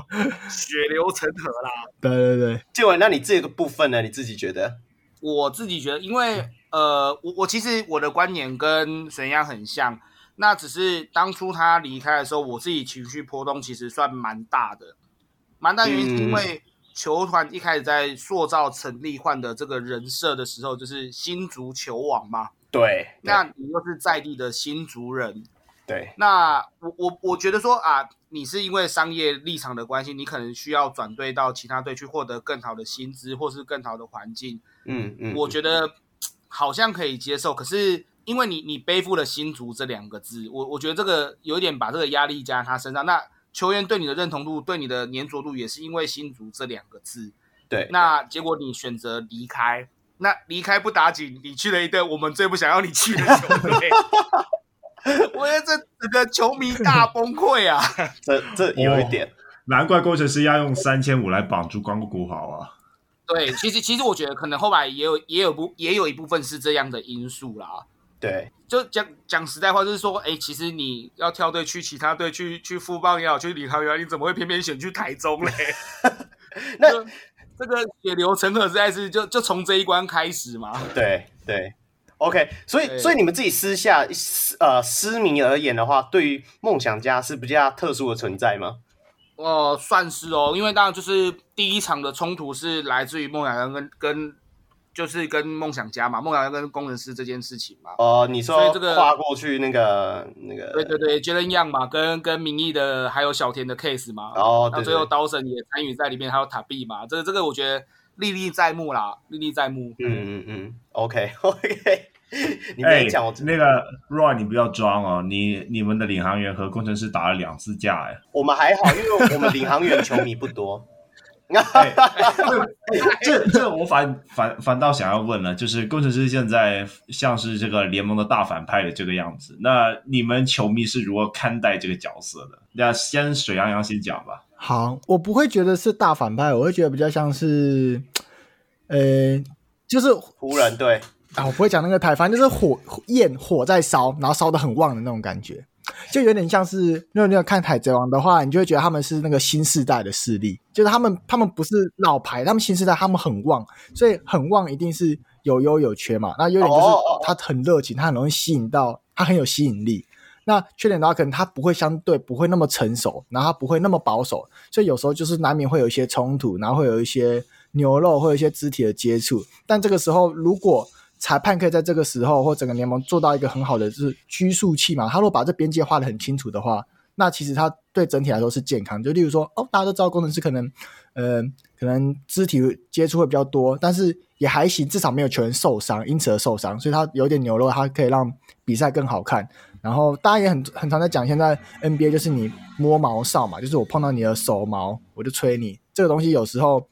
血流成河啦。对对对，建伟，那你这个部分呢？你自己觉得？我自己觉得，因为呃，我我其实我的观点跟沈阳很像。那只是当初他离开的时候，我自己情绪波动其实算蛮大的，蛮大原因是因为球团一开始在塑造陈立焕的这个人设的时候，就是新足球王嘛。对。那你又是在地的新竹人。对。那我我我觉得说啊，你是因为商业立场的关系，你可能需要转队到其他队去获得更好的薪资或是更好的环境。嗯嗯。我觉得好像可以接受，可是。因为你你背负了新竹这两个字，我我觉得这个有一点把这个压力加在他身上。那球员对你的认同度、对你的粘着度，也是因为新竹这两个字。对，那结果你选择离开，那离开不打紧，你去了一队我们最不想要你去的球队。我觉得这整个球迷大崩溃啊！这这有一点，难怪工程师要用三千五来绑住光谷好啊。对，其实其实我觉得可能后来也有也有不也有一部分是这样的因素啦。对，就讲讲实在话，就是说，哎，其实你要跳队去其他队，去去富邦也好，去领航员，你怎么会偏偏选去台中嘞？那这个血流成河，实在是就就从这一关开始嘛。对对，OK，所以所以你们自己私下呃私密而言的话，对于梦想家是比较特殊的存在吗？哦、呃，算是哦，因为当然就是第一场的冲突是来自于梦想家跟跟就是跟梦想家嘛，梦想家跟工程师这件事情嘛。哦，你说所以这个跨过去那个那个，对对对，Jalen Young 嘛，跟跟民意的还有小田的 case 嘛。哦，那最后刀神也参与在里面，还有塔比嘛，这个这个我觉得历历在目啦，历历在目。嗯嗯嗯，OK OK。你没讲、欸、那个 Roy，你不要装哦，你你们的领航员和工程师打了两次架哎。我们还好，因为我们领航员球迷不多。欸欸、这 这我反反反倒想要问了，就是工程师现在像是这个联盟的大反派的这个样子，那你们球迷是如何看待这个角色的？那先水羊羊先讲吧。好，我不会觉得是大反派，我会觉得比较像是，呃，就是湖人队。啊，我不会讲那个台，反正就是火焰火在烧，然后烧的很旺的那种感觉，就有点像是，如果你有看海贼王的话，你就会觉得他们是那个新世代的势力，就是他们他们不是老牌，他们新世代他们很旺，所以很旺一定是有优有缺嘛。那优点就是他很热情，他很容易吸引到，他很有吸引力。那缺点的话，可能他不会相对不会那么成熟，然后他不会那么保守，所以有时候就是难免会有一些冲突，然后会有一些牛肉，会有一些肢体的接触。但这个时候如果裁判可以在这个时候或整个联盟做到一个很好的就是拘束器嘛，他如果把这边界画得很清楚的话，那其实他对整体来说是健康。就例如说，哦，大家都知道工程师可能，呃，可能肢体接触会比较多，但是也还行，至少没有球员受伤，因此而受伤，所以他有点牛肉，他可以让比赛更好看。然后大家也很很常在讲，现在 NBA 就是你摸毛哨嘛，就是我碰到你的手毛，我就吹你。这个东西有时候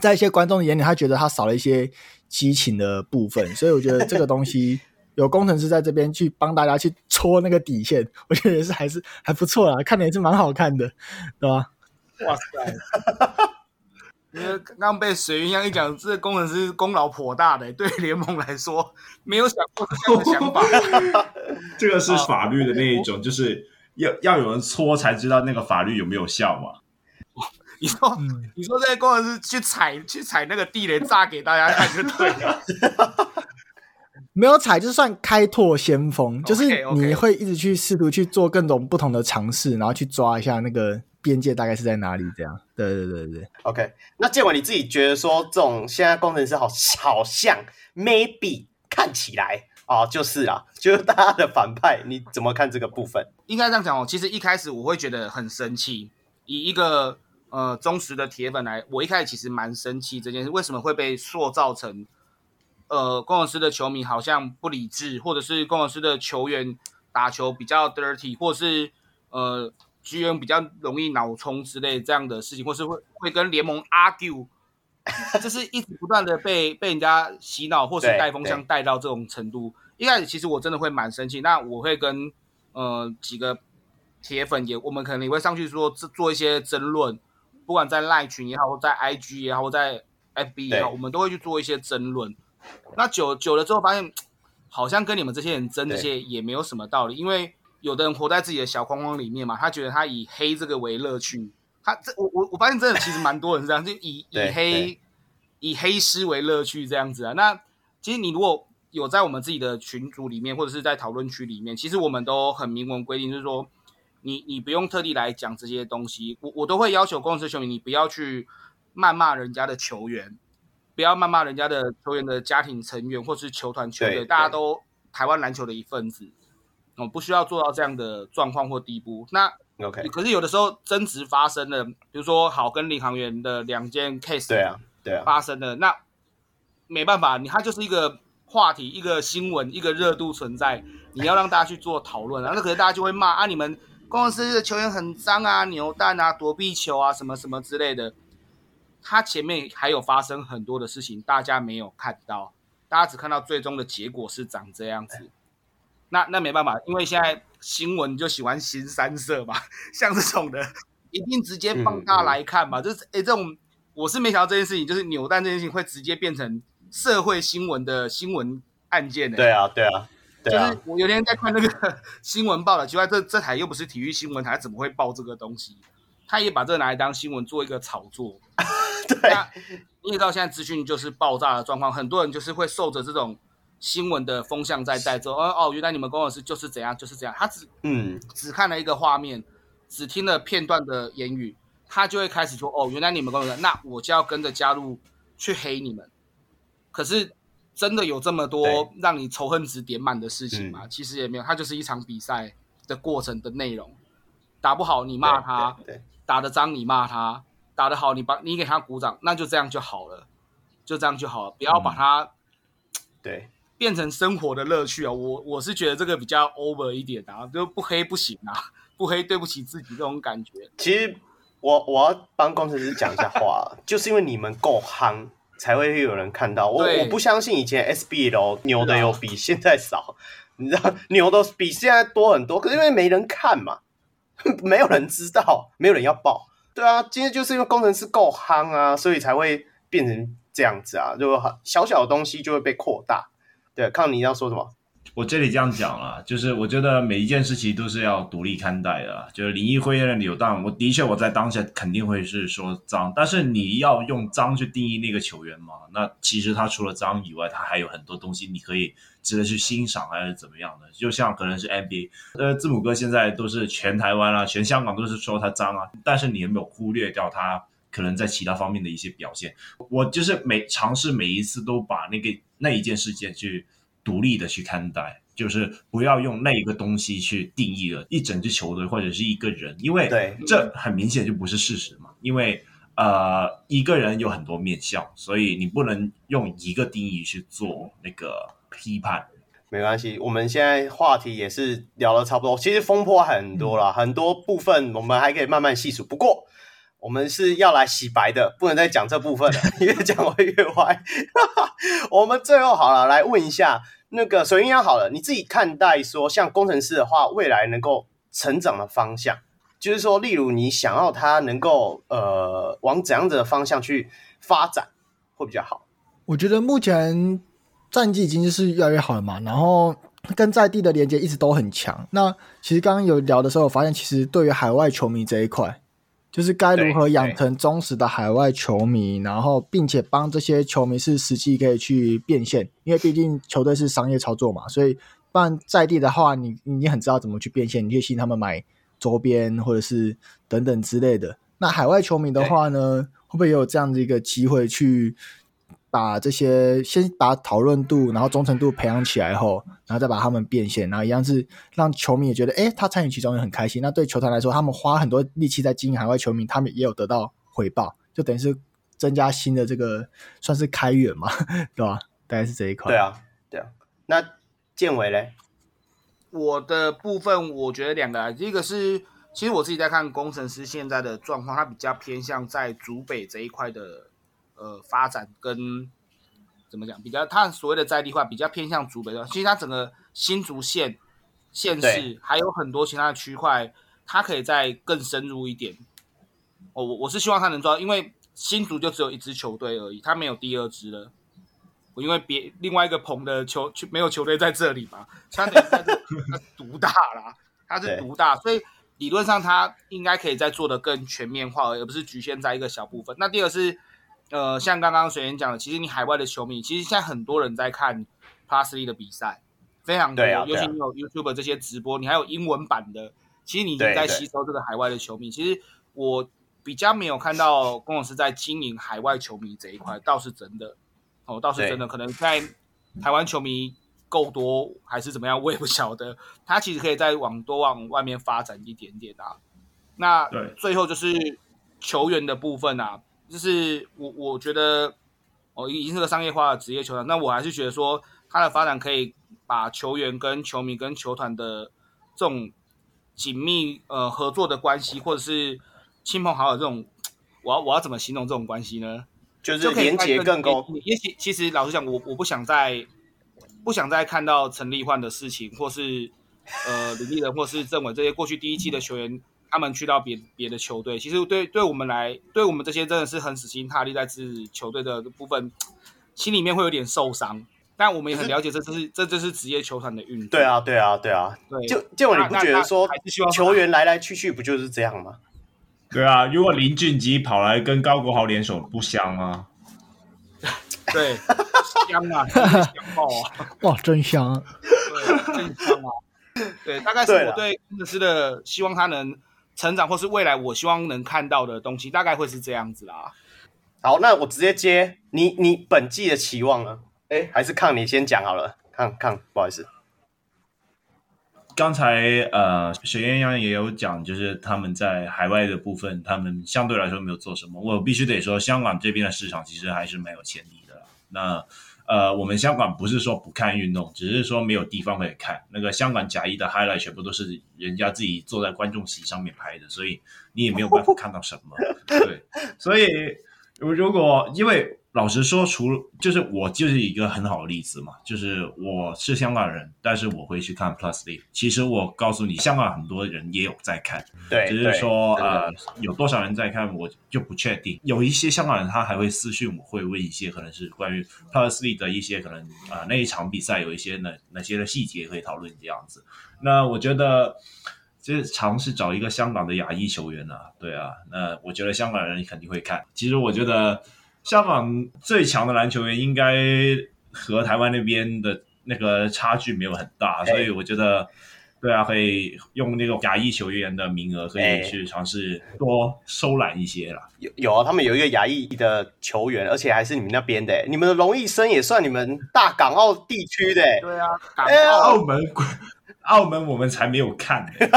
在一些观众的眼里，他觉得他少了一些。激情的部分，所以我觉得这个东西 有工程师在这边去帮大家去戳那个底线，我觉得也是还是还不错啦，看的也是蛮好看的，对吧？哇塞！因为刚刚被水云一样一讲，这个工程师功劳颇大的，对联盟来说没有想过这样的想法。这个是法律的那一种，就是要要有人搓才知道那个法律有没有效嘛。你说，嗯、你说这些工程师去踩去踩那个地雷炸给大家看就对了，没有踩就算开拓先锋，okay, okay. 就是你会一直去试图去做各种不同的尝试，然后去抓一下那个边界大概是在哪里，这样。对对对对，OK。那建伟你自己觉得说，这种现在工程师好好像 maybe 看起来哦，就是啊，就是大家的反派，你怎么看这个部分？应该这样讲哦，其实一开始我会觉得很生气，以一个。呃，忠实的铁粉来，我一开始其实蛮生气这件事，为什么会被塑造成，呃，工程师的球迷好像不理智，或者是工程师的球员打球比较 dirty，或是呃球员比较容易脑冲之类这样的事情，或是会会跟联盟 argue，就是一直不断的被被人家洗脑，或是带风向带到这种程度。一开始其实我真的会蛮生气，那我会跟呃几个铁粉也，我们可能也会上去说做一些争论。不管在赖群也好，或在 IG 也好，或在 FB 也好，我们都会去做一些争论。那久久了之后，发现好像跟你们这些人争这些也没有什么道理，因为有的人活在自己的小框框里面嘛，他觉得他以黑这个为乐趣。他这我我我发现真的其实蛮多人是这样，就以以黑以黑丝为乐趣这样子啊。那其实你如果有在我们自己的群组里面，或者是在讨论区里面，其实我们都很明文规定，就是说。你你不用特地来讲这些东西，我我都会要求工程师球迷，你不要去谩骂人家的球员，不要谩骂人家的球员的家庭成员或是球团球队，大家都台湾篮球的一份子，我不需要做到这样的状况或地步。那 OK，可是有的时候争执发生了，比如说好跟领航员的两件 case，对啊对啊发生了，那没办法，你他就是一个话题，一个新闻，一个热度存在，你要让大家去做讨论啊，那可能大家就会骂啊你们。工程师的球员很脏啊，扭蛋啊，躲避球啊，什么什么之类的。他前面还有发生很多的事情，大家没有看到，大家只看到最终的结果是长这样子。那那没办法，因为现在新闻就喜欢新三色嘛，像这种的，一定直接放大来看嘛。嗯嗯、就是哎，这种我是没想到这件事情，就是扭蛋这件事情会直接变成社会新闻的新闻案件的。对啊，对啊。就是我有天在看那个 新闻报了，奇怪，这这台又不是体育新闻台，怎么会报这个东西？他也把这个拿来当新闻做一个炒作。对，因为到现在资讯就是爆炸的状况，很多人就是会受着这种新闻的风向在带走。哦哦，原来你们工程师就是怎样，就是这样。他只嗯只看了一个画面，只听了片段的言语，他就会开始说：哦，原来你们工程师，那我就要跟着加入去黑你们。可是。真的有这么多让你仇恨值点满的事情吗？嗯、其实也没有，它就是一场比赛的过程的内容。打不好你骂他，打得脏你骂他，打得好你帮你给他鼓掌，那就这样就好了，就这样就好了，不要把它、嗯、对变成生活的乐趣啊！我我是觉得这个比较 over 一点啊，就不黑不行啊，不黑对不起自己这种感觉。其实我我要帮工程师讲一下话，就是因为你们够夯，才会有人看到。我我不相信以前 SBL 牛的有比现在少，你知道牛的比现在多很多，可是因为没人看嘛。没有人知道，没有人要报，对啊，今天就是因为工程师够夯啊，所以才会变成这样子啊，就小小的东西就会被扩大。对，看你要说什么？我这里这样讲了，就是我觉得每一件事情都是要独立看待的。就是林毅辉的扭蛋，我的确我在当下肯定会是说脏，但是你要用脏去定义那个球员嘛？那其实他除了脏以外，他还有很多东西你可以值得去欣赏，还是怎么样的？就像可能是 NBA，呃，字母哥现在都是全台湾啊，全香港都是说他脏啊，但是你有没有忽略掉他可能在其他方面的一些表现？我就是每尝试每一次都把那个那一件事件去。独立的去看待，就是不要用那一个东西去定义了一整支球队或者是一个人，因为这很明显就不是事实嘛。因为呃，一个人有很多面相，所以你不能用一个定义去做那个批判。没关系，我们现在话题也是聊得差不多，其实风波很多了，嗯、很多部分我们还可以慢慢细数。不过我们是要来洗白的，不能再讲这部分了，越讲会越歪。我们最后好了，来问一下那个水鸳鸯好了，你自己看待说，像工程师的话，未来能够成长的方向，就是说，例如你想要他能够呃往怎样子的方向去发展会比较好？我觉得目前战绩已经是越来越好了嘛，然后跟在地的连接一直都很强。那其实刚刚有聊的时候，我发现其实对于海外球迷这一块。就是该如何养成忠实的海外球迷，然后并且帮这些球迷是实际可以去变现，因为毕竟球队是商业操作嘛，所以不然在地的话，你你很知道怎么去变现，你可以吸引他们买周边或者是等等之类的。那海外球迷的话呢，会不会也有这样的一个机会去？把这些先把讨论度，然后忠诚度培养起来后，然后再把他们变现，然后一样是让球迷也觉得，诶，他参与其中也很开心。那对球团来说，他们花很多力气在经营海外球迷，他们也有得到回报，就等于是增加新的这个算是开源嘛，对吧？大概是这一块。对啊，对啊。那建伟嘞？我的部分我觉得两个，第一个是其实我自己在看工程师现在的状况，他比较偏向在主北这一块的。呃，发展跟怎么讲比较，它所谓的在地化比较偏向竹北的，其实它整个新竹县县市还有很多其他的区块，它可以再更深入一点。哦我我是希望他能做到，因为新竹就只有一支球队而已，他没有第二支了。我因为别另外一个棚的球没有球队在这里嘛，它等于在这 独大啦，它是独大，所以理论上它应该可以再做的更全面化，而不是局限在一个小部分。那第二是。呃，像刚刚水源讲的，其实你海外的球迷，其实现在很多人在看 Plus 里的比赛，非常多，啊啊、尤其你有 YouTube 这些直播，你还有英文版的，其实你已经在吸收这个海外的球迷。其实我比较没有看到公老师在经营海外球迷这一块，倒是真的，哦，倒是真的，可能在台湾球迷够多还是怎么样，我也不晓得。他其实可以再往多往外面发展一点点啊。那最后就是球员的部分啊。就是我我觉得，哦，已经是个商业化的职业球团，那我还是觉得说，它的发展可以把球员跟球迷跟球团的这种紧密呃合作的关系，或者是亲朋好友这种，我要我要怎么形容这种关系呢？就是连接更高。也许其实老实讲，我我不想再不想再看到陈立焕的事情，或是呃李立人或是郑伟这些过去第一季的球员。他们去到别别的球队，其实对对我们来，对我们这些真的是很死心塌地在支持球队的部分，心里面会有点受伤。但我们也很了解，这就是这就是职业球团的运作。对啊，对啊，对啊。对，就就你不觉得说球员来来去去不就是这样吗？对啊，如果林俊杰跑来跟高国豪联手，不香吗？对，香啊，香爆啊！哇，真香！对，真香啊！对，大概是我对工程师的希望，他能。成长或是未来，我希望能看到的东西，大概会是这样子啦。好，那我直接接你，你本季的期望呢？哎，还是看你先讲好了，看看，不好意思。刚才呃，水鸳鸯也有讲，就是他们在海外的部分，他们相对来说没有做什么。我必须得说，香港这边的市场其实还是蛮有潜力的。那呃，我们香港不是说不看运动，只是说没有地方可以看。那个香港甲一的 highlight 全部都是人家自己坐在观众席上面拍的，所以你也没有办法看到什么。对，所以如果因为。老实说，除了就是我就是一个很好的例子嘛，就是我是香港人，但是我会去看 Plus League。其实我告诉你，香港很多人也有在看，对，只是说呃有多少人在看，我就不确定。有一些香港人他还会私讯我，会问一些可能是关于 Plus League 的一些可能啊、呃、那一场比赛有一些哪哪些的细节可以讨论这样子。那我觉得。就是尝试找一个香港的亚裔球员啊，对啊，那我觉得香港人肯定会看。其实我觉得。香港最强的篮球员应该和台湾那边的那个差距没有很大，所以我觉得，对啊，可以用那个亚裔球员的名额，可以去尝试多收揽一些啦。有有啊，他们有一个亚裔的球员，而且还是你们那边的，你们的龙毅生也算你们大港澳地区的。对啊，港澳，澳门，澳门我们才没有看呢。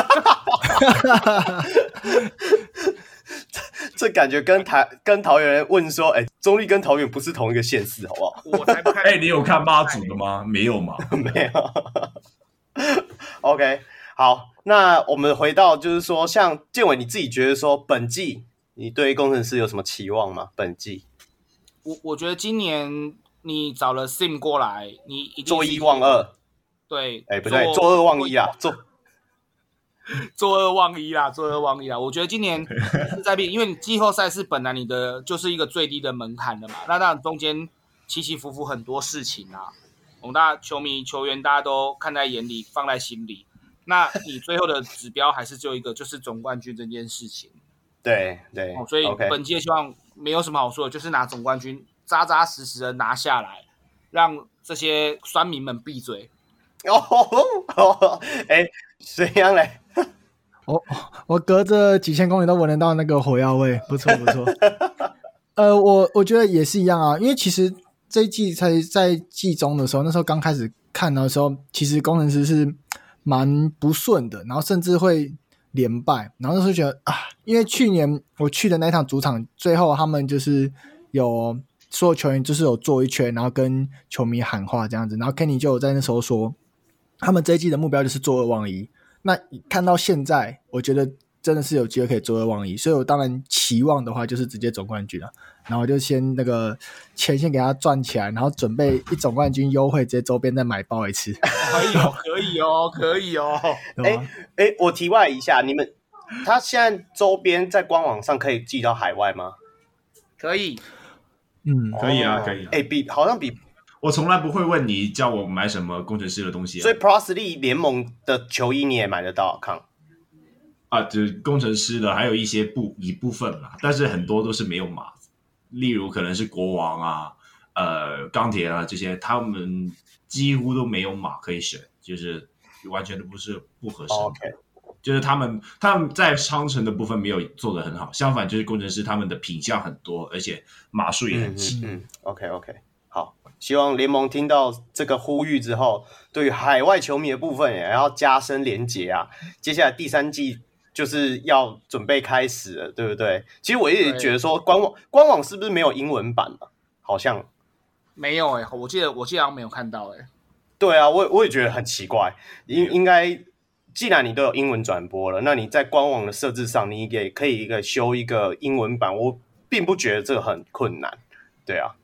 这感觉跟台跟桃园问说，哎，中立跟桃园不是同一个县市，好不好？我才不看。哎，你有看妈祖的吗？没有吗？没有。OK，好，那我们回到就是说，像建伟你自己觉得说，本季你对工程师有什么期望吗？本季，我我觉得今年你找了 Sim 过来，你一做一忘二。对，哎，不对，做二忘一啊，做。做二忘一啦，做二忘一啦。我觉得今年是在变，因为你季后赛是本来你的就是一个最低的门槛的嘛。那当然中间起起伏伏很多事情啊，我们大家球迷球员大家都看在眼里，放在心里。那你最后的指标还是只有一个，就是总冠军这件事情。对对、哦，所以本届希望没有什么好说的，就是拿总冠军，扎扎实实的拿下来，让这些酸民们闭嘴。哦，哦，哎，谁样嘞？我我隔着几千公里都闻得到那个火药味，不错不错。呃，我我觉得也是一样啊，因为其实这一季才在季中的时候，那时候刚开始看的时候，其实工程师是蛮不顺的，然后甚至会连败，然后那时候觉得啊，因为去年我去的那场主场，最后他们就是有所有球员就是有坐一圈，然后跟球迷喊话这样子，然后 Kenny 就有在那时候说，他们这一季的目标就是做二望一。那看到现在，我觉得真的是有机会可以坐二望一，所以我当然期望的话就是直接总冠军了。然后就先那个钱先给他赚起来，然后准备一总冠军优惠，直接周边再买包一次。可以哦，可以哦，可以哦。哎哎，我题外一下，你们他现在周边在官网上可以寄到海外吗？可以，嗯，可以啊，可以。哎，比好像比。我从来不会问你叫我买什么工程师的东西，啊，所以 League 联盟的球衣你也买得到，看啊，就是工程师的，还有一些部一部分啦，但是很多都是没有码，例如可能是国王啊、呃钢铁啊这些，他们几乎都没有码可以选，就是完全都不是不合适。OK，就是他们他们在商城的部分没有做得很好，相反就是工程师他们的品相很多，而且码数也很齐。嗯，嗯，嗯，OK OK。希望联盟听到这个呼吁之后，对于海外球迷的部分也要加深连结啊。接下来第三季就是要准备开始了，对不对？其实我也觉得说，官网官网是不是没有英文版啊？好像没有哎、欸，我记得我记得好像没有看到哎、欸。对啊，我我也觉得很奇怪。应应该既然你都有英文转播了，那你在官网的设置上，你也可以一个修一个英文版。我并不觉得这个很困难。对啊，好。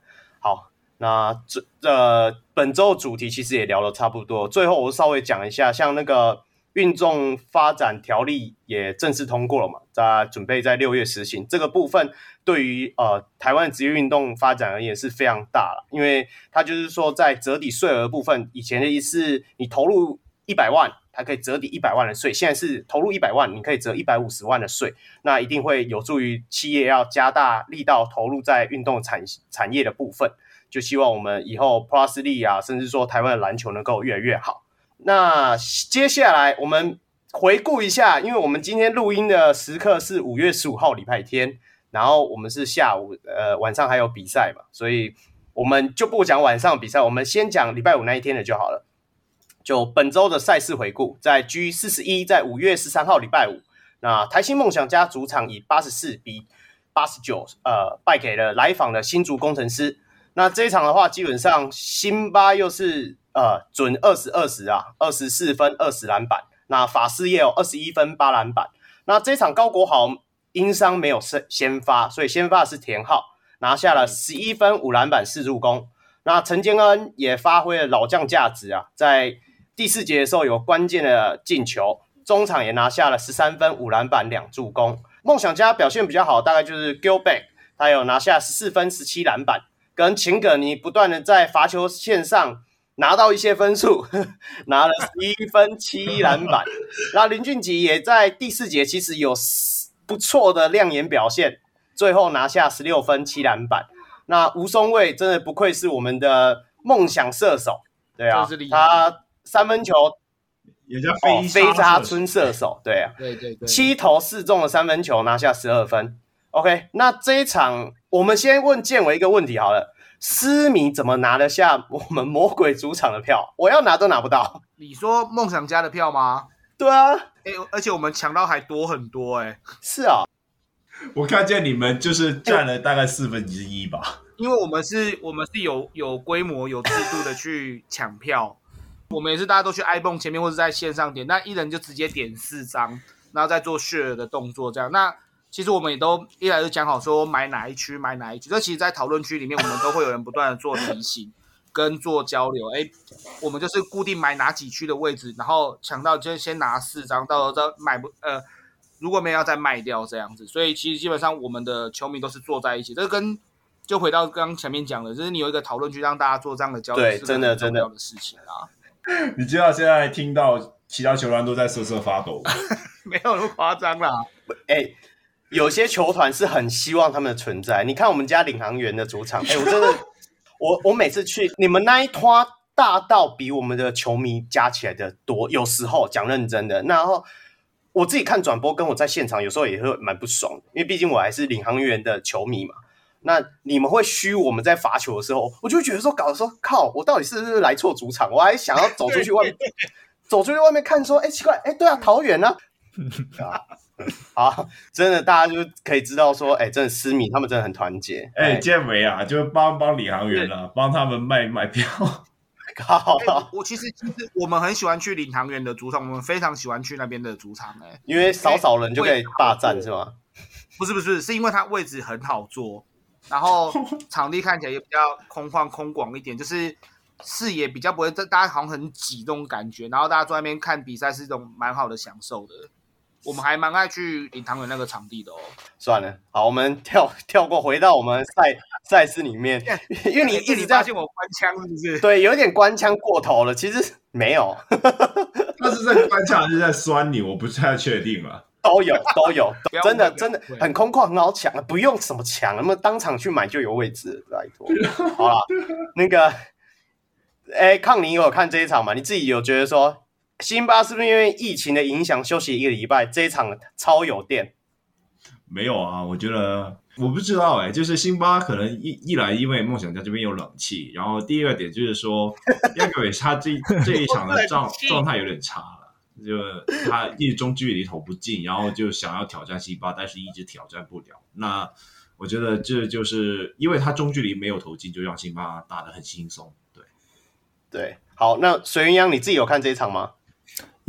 那这呃，本周主题其实也聊了差不多。最后我稍微讲一下，像那个运动发展条例也正式通过了嘛，在准备在六月实行。这个部分对于呃台湾职业运动发展而言是非常大了，因为它就是说在折抵税额部分，以前的意思你投入一百万，它可以折抵一百万的税，现在是投入一百万，你可以折一百五十万的税，那一定会有助于企业要加大力道投入在运动产产业的部分。就希望我们以后 Plus League 啊，甚至说台湾的篮球能够越来越好。那接下来我们回顾一下，因为我们今天录音的时刻是五月十五号礼拜天，然后我们是下午呃晚上还有比赛嘛，所以我们就不讲晚上比赛，我们先讲礼拜五那一天的就好了。就本周的赛事回顾，在 G 四十一，在五月十三号礼拜五，那台新梦想家主场以八十四比八十九，呃，败给了来访的新竹工程师。那这一场的话，基本上辛巴又是呃准二十二十啊，二十四分二十篮板。那法师也有二十一分八篮板。那这一场高国豪因伤没有先先发，所以先发的是田浩，拿下了十一分五篮板四助攻。那陈建恩也发挥了老将价值啊，在第四节的时候有关键的进球，中场也拿下了十三分五篮板两助攻。梦想家表现比较好，大概就是 Gilbeck，他有拿下十四分十七篮板，跟秦葛尼不断的在罚球线上拿到一些分数，拿了十一分七篮板。然后林俊杰也在第四节其实有不错的亮眼表现，最后拿下十六分七篮板。那吴松蔚真的不愧是我们的梦想射手，对啊，他三分球也叫飞飞沙村射手，对啊，对对对，七投四中的三分球拿下十二分。OK，那这一场我们先问建伟一个问题好了，思迷怎么拿得下我们魔鬼主场的票？我要拿都拿不到。你说梦想家的票吗？对啊，哎，而且我们抢到还多很多哎、欸。是啊。我看见你们就是占了大概四分之一吧，因为我们是，我们是有有规模、有制度的去抢票，我们也是大家都去 iPhone 前面或者在线上点，那一人就直接点四张，然后再做 share 的动作，这样。那其实我们也都一来就讲好说买哪一区买哪一区，这其实，在讨论区里面，我们都会有人不断的做提醒跟做交流。哎，我们就是固定买哪几区的位置，然后抢到就先拿四张，到时候再买不呃。如果没有要再卖掉这样子，所以其实基本上我们的球迷都是坐在一起。这个跟就回到刚刚前面讲的，就是你有一个讨论区让大家做这样的交流，对，真的真的的事情啊。你知道现在听到其他球员都在瑟瑟发抖吗？没有那么夸张啦。哎、欸，有些球团是很希望他们的存在。你看我们家领航员的主场，哎、欸，我真的，我我每次去你们那一摊大到比我们的球迷加起来的多，有时候讲认真的，然后。我自己看转播，跟我在现场有时候也会蛮不爽的，因为毕竟我还是领航员的球迷嘛。那你们会虚我们在罚球的时候，我就觉得说，搞得说靠，我到底是不是来错主场？我还想要走出去外面，走出去外面看，说，哎、欸，奇怪，哎、欸，对啊，桃园呢？啊，好，真的，大家就可以知道说，哎、欸，真的思敏他们真的很团结。哎、欸，建伟啊，就帮帮领航员啊，帮他们卖卖票。好、欸，我其实其实我们很喜欢去领航员的主场，我们非常喜欢去那边的主场哎、欸，因为少少人就可以霸占是吗？不是不是，是因为它位置很好坐，然后场地看起来也比较空旷空广一点，就是视野比较不会，大家好像很挤这种感觉，然后大家坐在那边看比赛是一种蛮好的享受的。我们还蛮爱去领航员那个场地的哦。算了，好，我们跳 跳过，回到我们赛赛事里面，因为你一直在发现我官腔是不是？对，有点官腔过头了。其实没有，他是在官腔还是在酸你？我不太确定了。都有都有，真的真的很空旷，很好抢，不用什么抢，那么当场去买就有位置，拜托。好了，那个，哎，康宁有看这一场吗？你自己有觉得说？辛巴是不是因为疫情的影响休息一个礼拜？这一场超有电？没有啊，我觉得我不知道哎、欸，就是辛巴可能一一来因为梦想家这边有冷气，然后第二个点就是说，亚格伟他这这一场的状状态有点差了，就他一直中距离投不进，然后就想要挑战辛巴，但是一直挑战不了。那我觉得这就是因为他中距离没有投进，就让辛巴打得很轻松。对对，好，那水云央你自己有看这一场吗？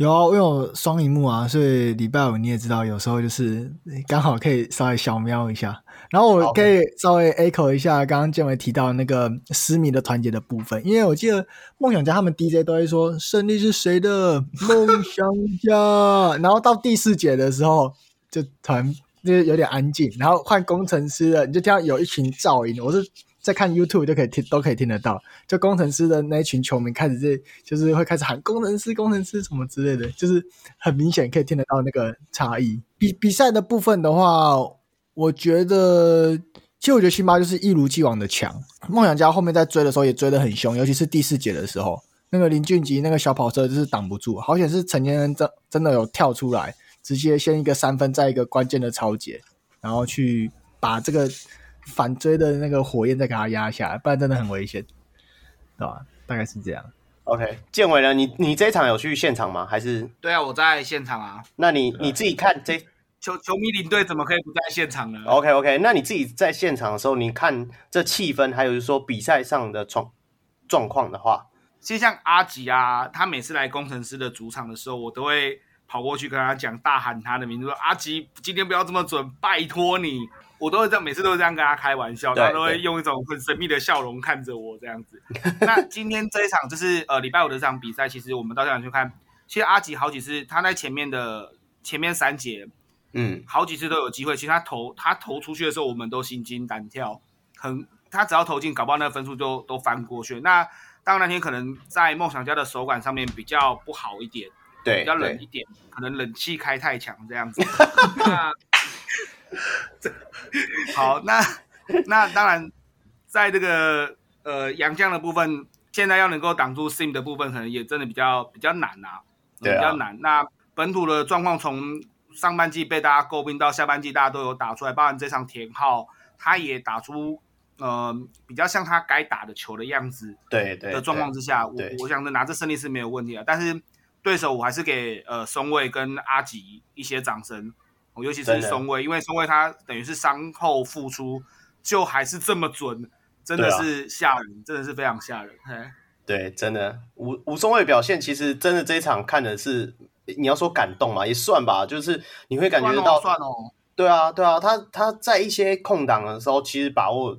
有啊，我有双荧幕啊，所以礼拜五你也知道，有时候就是刚好可以稍微小瞄一下。然后我可以稍微 echo 一下刚刚建伟提到那个狮迷的团结的部分，因为我记得梦想家他们 DJ 都会说胜利是谁的梦想家，然后到第四节的时候就团就是有点安静，然后换工程师了，你就听到有一群噪音，我是。在看 YouTube 就可以听，都可以听得到。就工程师的那一群球迷开始这，就是会开始喊工程师、工程师什么之类的，就是很明显可以听得到那个差异。比比赛的部分的话，我觉得，其实我觉得辛巴就是一如既往的强。梦想家后面在追的时候也追得很凶，尤其是第四节的时候，那个林俊杰那个小跑车就是挡不住，好险是陈建恩真真的有跳出来，直接先一个三分，再一个关键的超节，然后去把这个。反追的那个火焰再给他压下来，不然真的很危险，对吧？大概是这样。OK，建伟呢？你你这一场有去现场吗？还是？对啊，我在现场啊。那你你自己看这球球迷领队怎么可以不在现场呢？OK OK，那你自己在现场的时候，你看这气氛，还有就是说比赛上的状状况的话，其实像阿吉啊，他每次来工程师的主场的时候，我都会跑过去跟他讲，大喊他的名字，说阿吉，今天不要这么准，拜托你。我都会这样，每次都是这样跟他开玩笑，他都会用一种很神秘的笑容看着我这样子。那今天这一场就是呃礼拜五的这场比赛，其实我们到现场去看，其实阿吉好几次他在前面的前面三节，嗯，好几次都有机会。其实他投他投出去的时候，我们都心惊胆跳，很他只要投进，搞不好那个分数就都翻过去。那当然那天可能在梦想家的手感上面比较不好一点，对，比较冷一点，可能冷气开太强这样子。那 好，那那当然，在这个呃洋将的部分，现在要能够挡住 Sim 的部分，可能也真的比较比较难啊，对啊，比较难。那本土的状况，从上半季被大家诟病到下半季，大家都有打出来。包含这场田浩，他也打出呃比较像他该打的球的样子。对对的状况之下，我我想着拿这胜利是没有问题的。但是对手我还是给呃松卫跟阿吉一些掌声。尤其是松卫，因为松卫他等于是伤后复出，就还是这么准，真的是吓人，啊、真的是非常吓人。对，真的吴吴松卫表现，其实真的这一场看的是，你要说感动嘛，也算吧，就是你会感觉到，算哦，对啊，对啊，他他在一些空档的时候，其实把握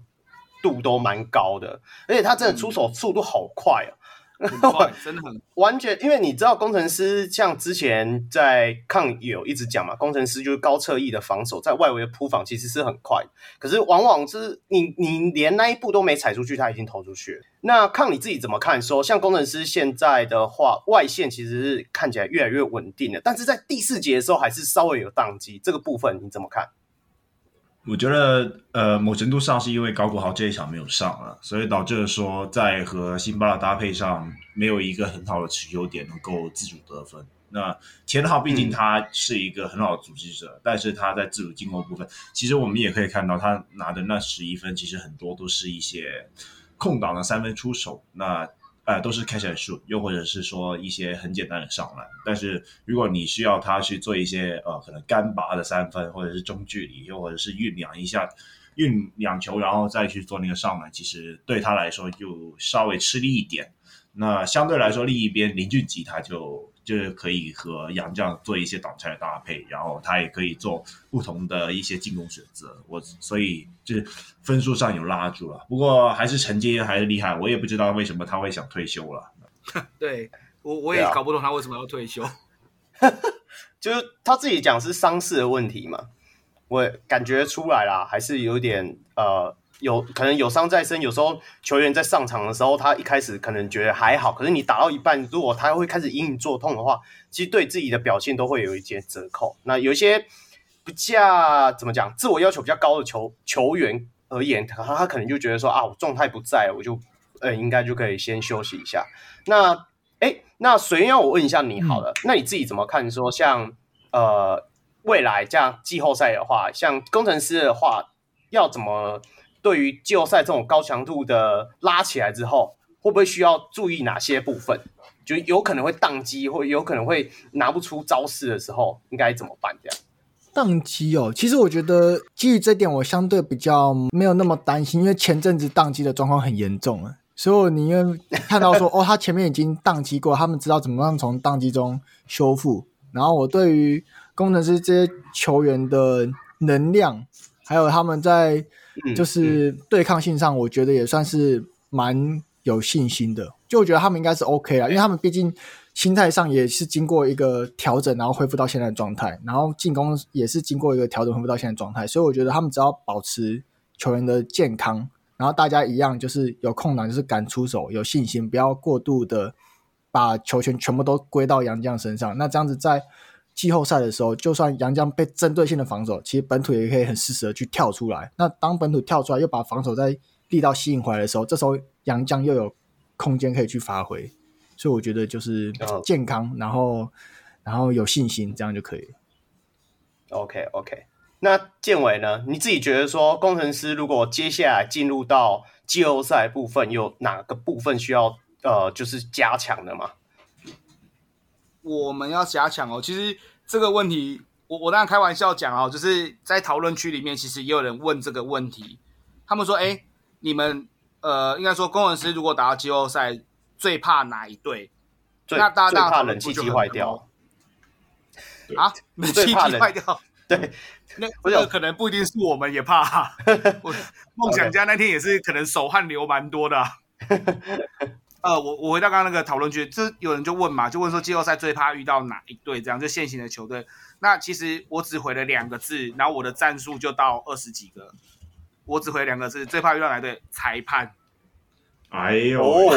度都蛮高的，而且他真的出手速度好快啊。嗯 真的很完全，因为你知道，工程师像之前在抗有一直讲嘛，工程师就是高侧翼的防守，在外围的扑防其实是很快，可是往往是你你连那一步都没踩出去，他已经投出去了。那抗你自己怎么看说？说像工程师现在的话，外线其实是看起来越来越稳定了，但是在第四节的时候还是稍微有宕机，这个部分你怎么看？我觉得，呃，某程度上是因为高国豪这一场没有上了，所以导致说在和辛巴的搭配上没有一个很好的持球点能够自主得分。那田浩毕竟他是一个很好的组织者，但是他在自主进攻部分，其实我们也可以看到他拿的那十一分，其实很多都是一些空档的三分出手。那呃，都是 catch and shoot，又或者是说一些很简单的上篮。但是如果你需要他去做一些呃，可能干拔的三分，或者是中距离，又或者是酝酿一下酝酿球，然后再去做那个上篮，其实对他来说就稍微吃力一点。那相对来说，另一边林俊杰他就。就是可以和杨绛做一些挡拆的搭配，然后他也可以做不同的一些进攻选择。我所以就是分数上有拉住了，不过还是成绩还是厉害。我也不知道为什么他会想退休了。对我我也搞不懂他为什么要退休。就是他自己讲是伤势的问题嘛，我感觉出来啦，还是有点呃。有可能有伤在身，有时候球员在上场的时候，他一开始可能觉得还好，可是你打到一半，如果他会开始隐隐作痛的话，其实对自己的表现都会有一些折扣。那有一些比较怎么讲，自我要求比较高的球球员而言，他他可能就觉得说啊，我状态不在，我就呃应该就可以先休息一下。那哎，那谁要我问一下你好了，嗯、那你自己怎么看说像呃未来这样季后赛的话，像工程师的话要怎么？对于季后赛这种高强度的拉起来之后，会不会需要注意哪些部分？就有可能会宕机，或有可能会拿不出招式的时候，应该怎么办？这样宕机哦，其实我觉得基于这点，我相对比较没有那么担心，因为前阵子宕机的状况很严重了，所以我宁愿看到说 哦，他前面已经宕机过，他们知道怎么样从宕机中修复。然后我对于工程师这些球员的能量，还有他们在。就是对抗性上，我觉得也算是蛮有信心的。就我觉得他们应该是 OK 了，因为他们毕竟心态上也是经过一个调整，然后恢复到现在的状态，然后进攻也是经过一个调整恢复到现在的状态。所以我觉得他们只要保持球员的健康，然后大家一样就是有空档就是敢出手，有信心，不要过度的把球权全部都归到杨绛身上。那这样子在。季后赛的时候，就算杨绛被针对性的防守，其实本土也可以很适时的去跳出来。那当本土跳出来，又把防守再力道吸引回来的时候，这时候杨绛又有空间可以去发挥。所以我觉得就是健康，然后然后有信心，这样就可以。OK OK，那建伟呢？你自己觉得说，工程师如果接下来进入到季后赛部分，有哪个部分需要呃，就是加强的吗？我们要加强哦。其实这个问题，我我当然开玩笑讲哦，就是在讨论区里面，其实也有人问这个问题。他们说：“哎，你们呃，应该说工程师如果打到季后赛，最怕哪一队？那大家最怕冷气机坏掉啊？冷气机坏掉？对。”那这个可能不一定是我们也怕，我梦想家那天也是可能手汗流蛮多的、啊。呃，我我回到刚刚那个讨论区，这有人就问嘛，就问说季后赛最怕遇到哪一队？这样就现行的球队。那其实我只回了两个字，然后我的战术就到二十几个。我只回两个字，最怕遇到哪一队？裁判。哎呦，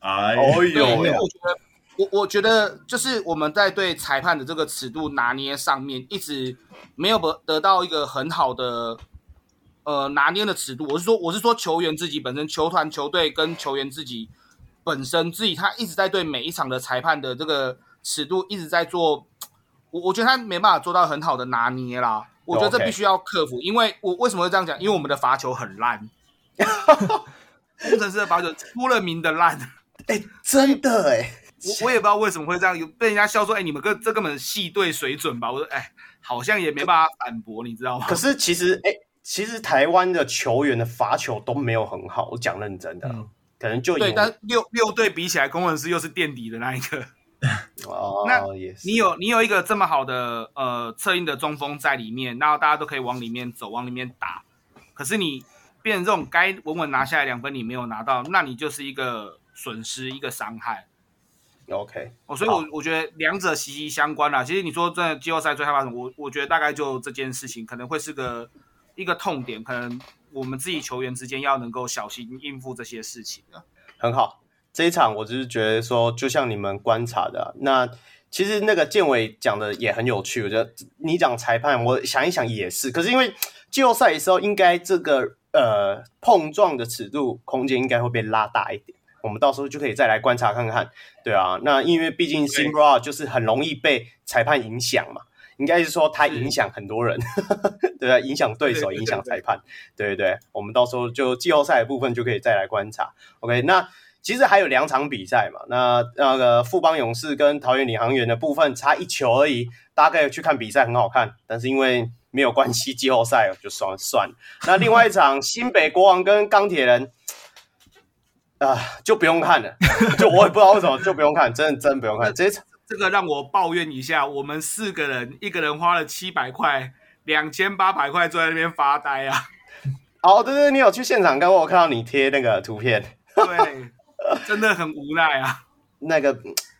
哎呦，因为我觉得。我我觉得就是我们在对裁判的这个尺度拿捏上面，一直没有得得到一个很好的呃拿捏的尺度。我是说，我是说球员自己本身，球团、球队跟球员自己本身自己，他一直在对每一场的裁判的这个尺度一直在做。我我觉得他没办法做到很好的拿捏啦。我觉得这必须要克服因为我为什么会这样讲？因为我们的罚球很烂，工程师的罚球出了名的烂。哎、欸，真的哎、欸。我我也不知道为什么会这样，有被人家笑说，哎、欸，你们跟这根本系队水准吧？我说，哎、欸，好像也没办法反驳，你知道吗？可是其实，哎、欸，其实台湾的球员的罚球都没有很好，我讲认真的，嗯、可能就对，但六六队比起来，工程师又是垫底的那一个。哦，那也是。你有你有一个这么好的呃策应的中锋在里面，然后大家都可以往里面走，往里面打。可是你变成这种该稳稳拿下来两分，你没有拿到，那你就是一个损失，一个伤害。OK，哦，所以我，我我觉得两者息息相关啦。其实你说在季后赛最害怕什么？我我觉得大概就这件事情可能会是个一个痛点，可能我们自己球员之间要能够小心应付这些事情的。很好，这一场我只是觉得说，就像你们观察的，那其实那个建伟讲的也很有趣。我觉得你讲裁判，我想一想也是。可是因为季后赛的时候，应该这个呃碰撞的尺度空间应该会被拉大一点。我们到时候就可以再来观察看看，对啊，那因为毕竟 Simba 就是很容易被裁判影响嘛，应该是说他影响很多人，对啊，影响对手，影响裁判，对对对，我们到时候就季后赛的部分就可以再来观察。OK，那其实还有两场比赛嘛，那那个富邦勇士跟桃园领航员的部分差一球而已，大概去看比赛，很好看，但是因为没有关系，季后赛就算了算了。那另外一场新北国王跟钢铁人。啊，就不用看了，就我也不知道为什么就不用看，真的真不用看。这这个让我抱怨一下，我们四个人，一个人花了七百块，两千八百块坐在那边发呆啊。哦，对对，你有去现场跟我看到你贴那个图片，对，真的很无奈啊。那个，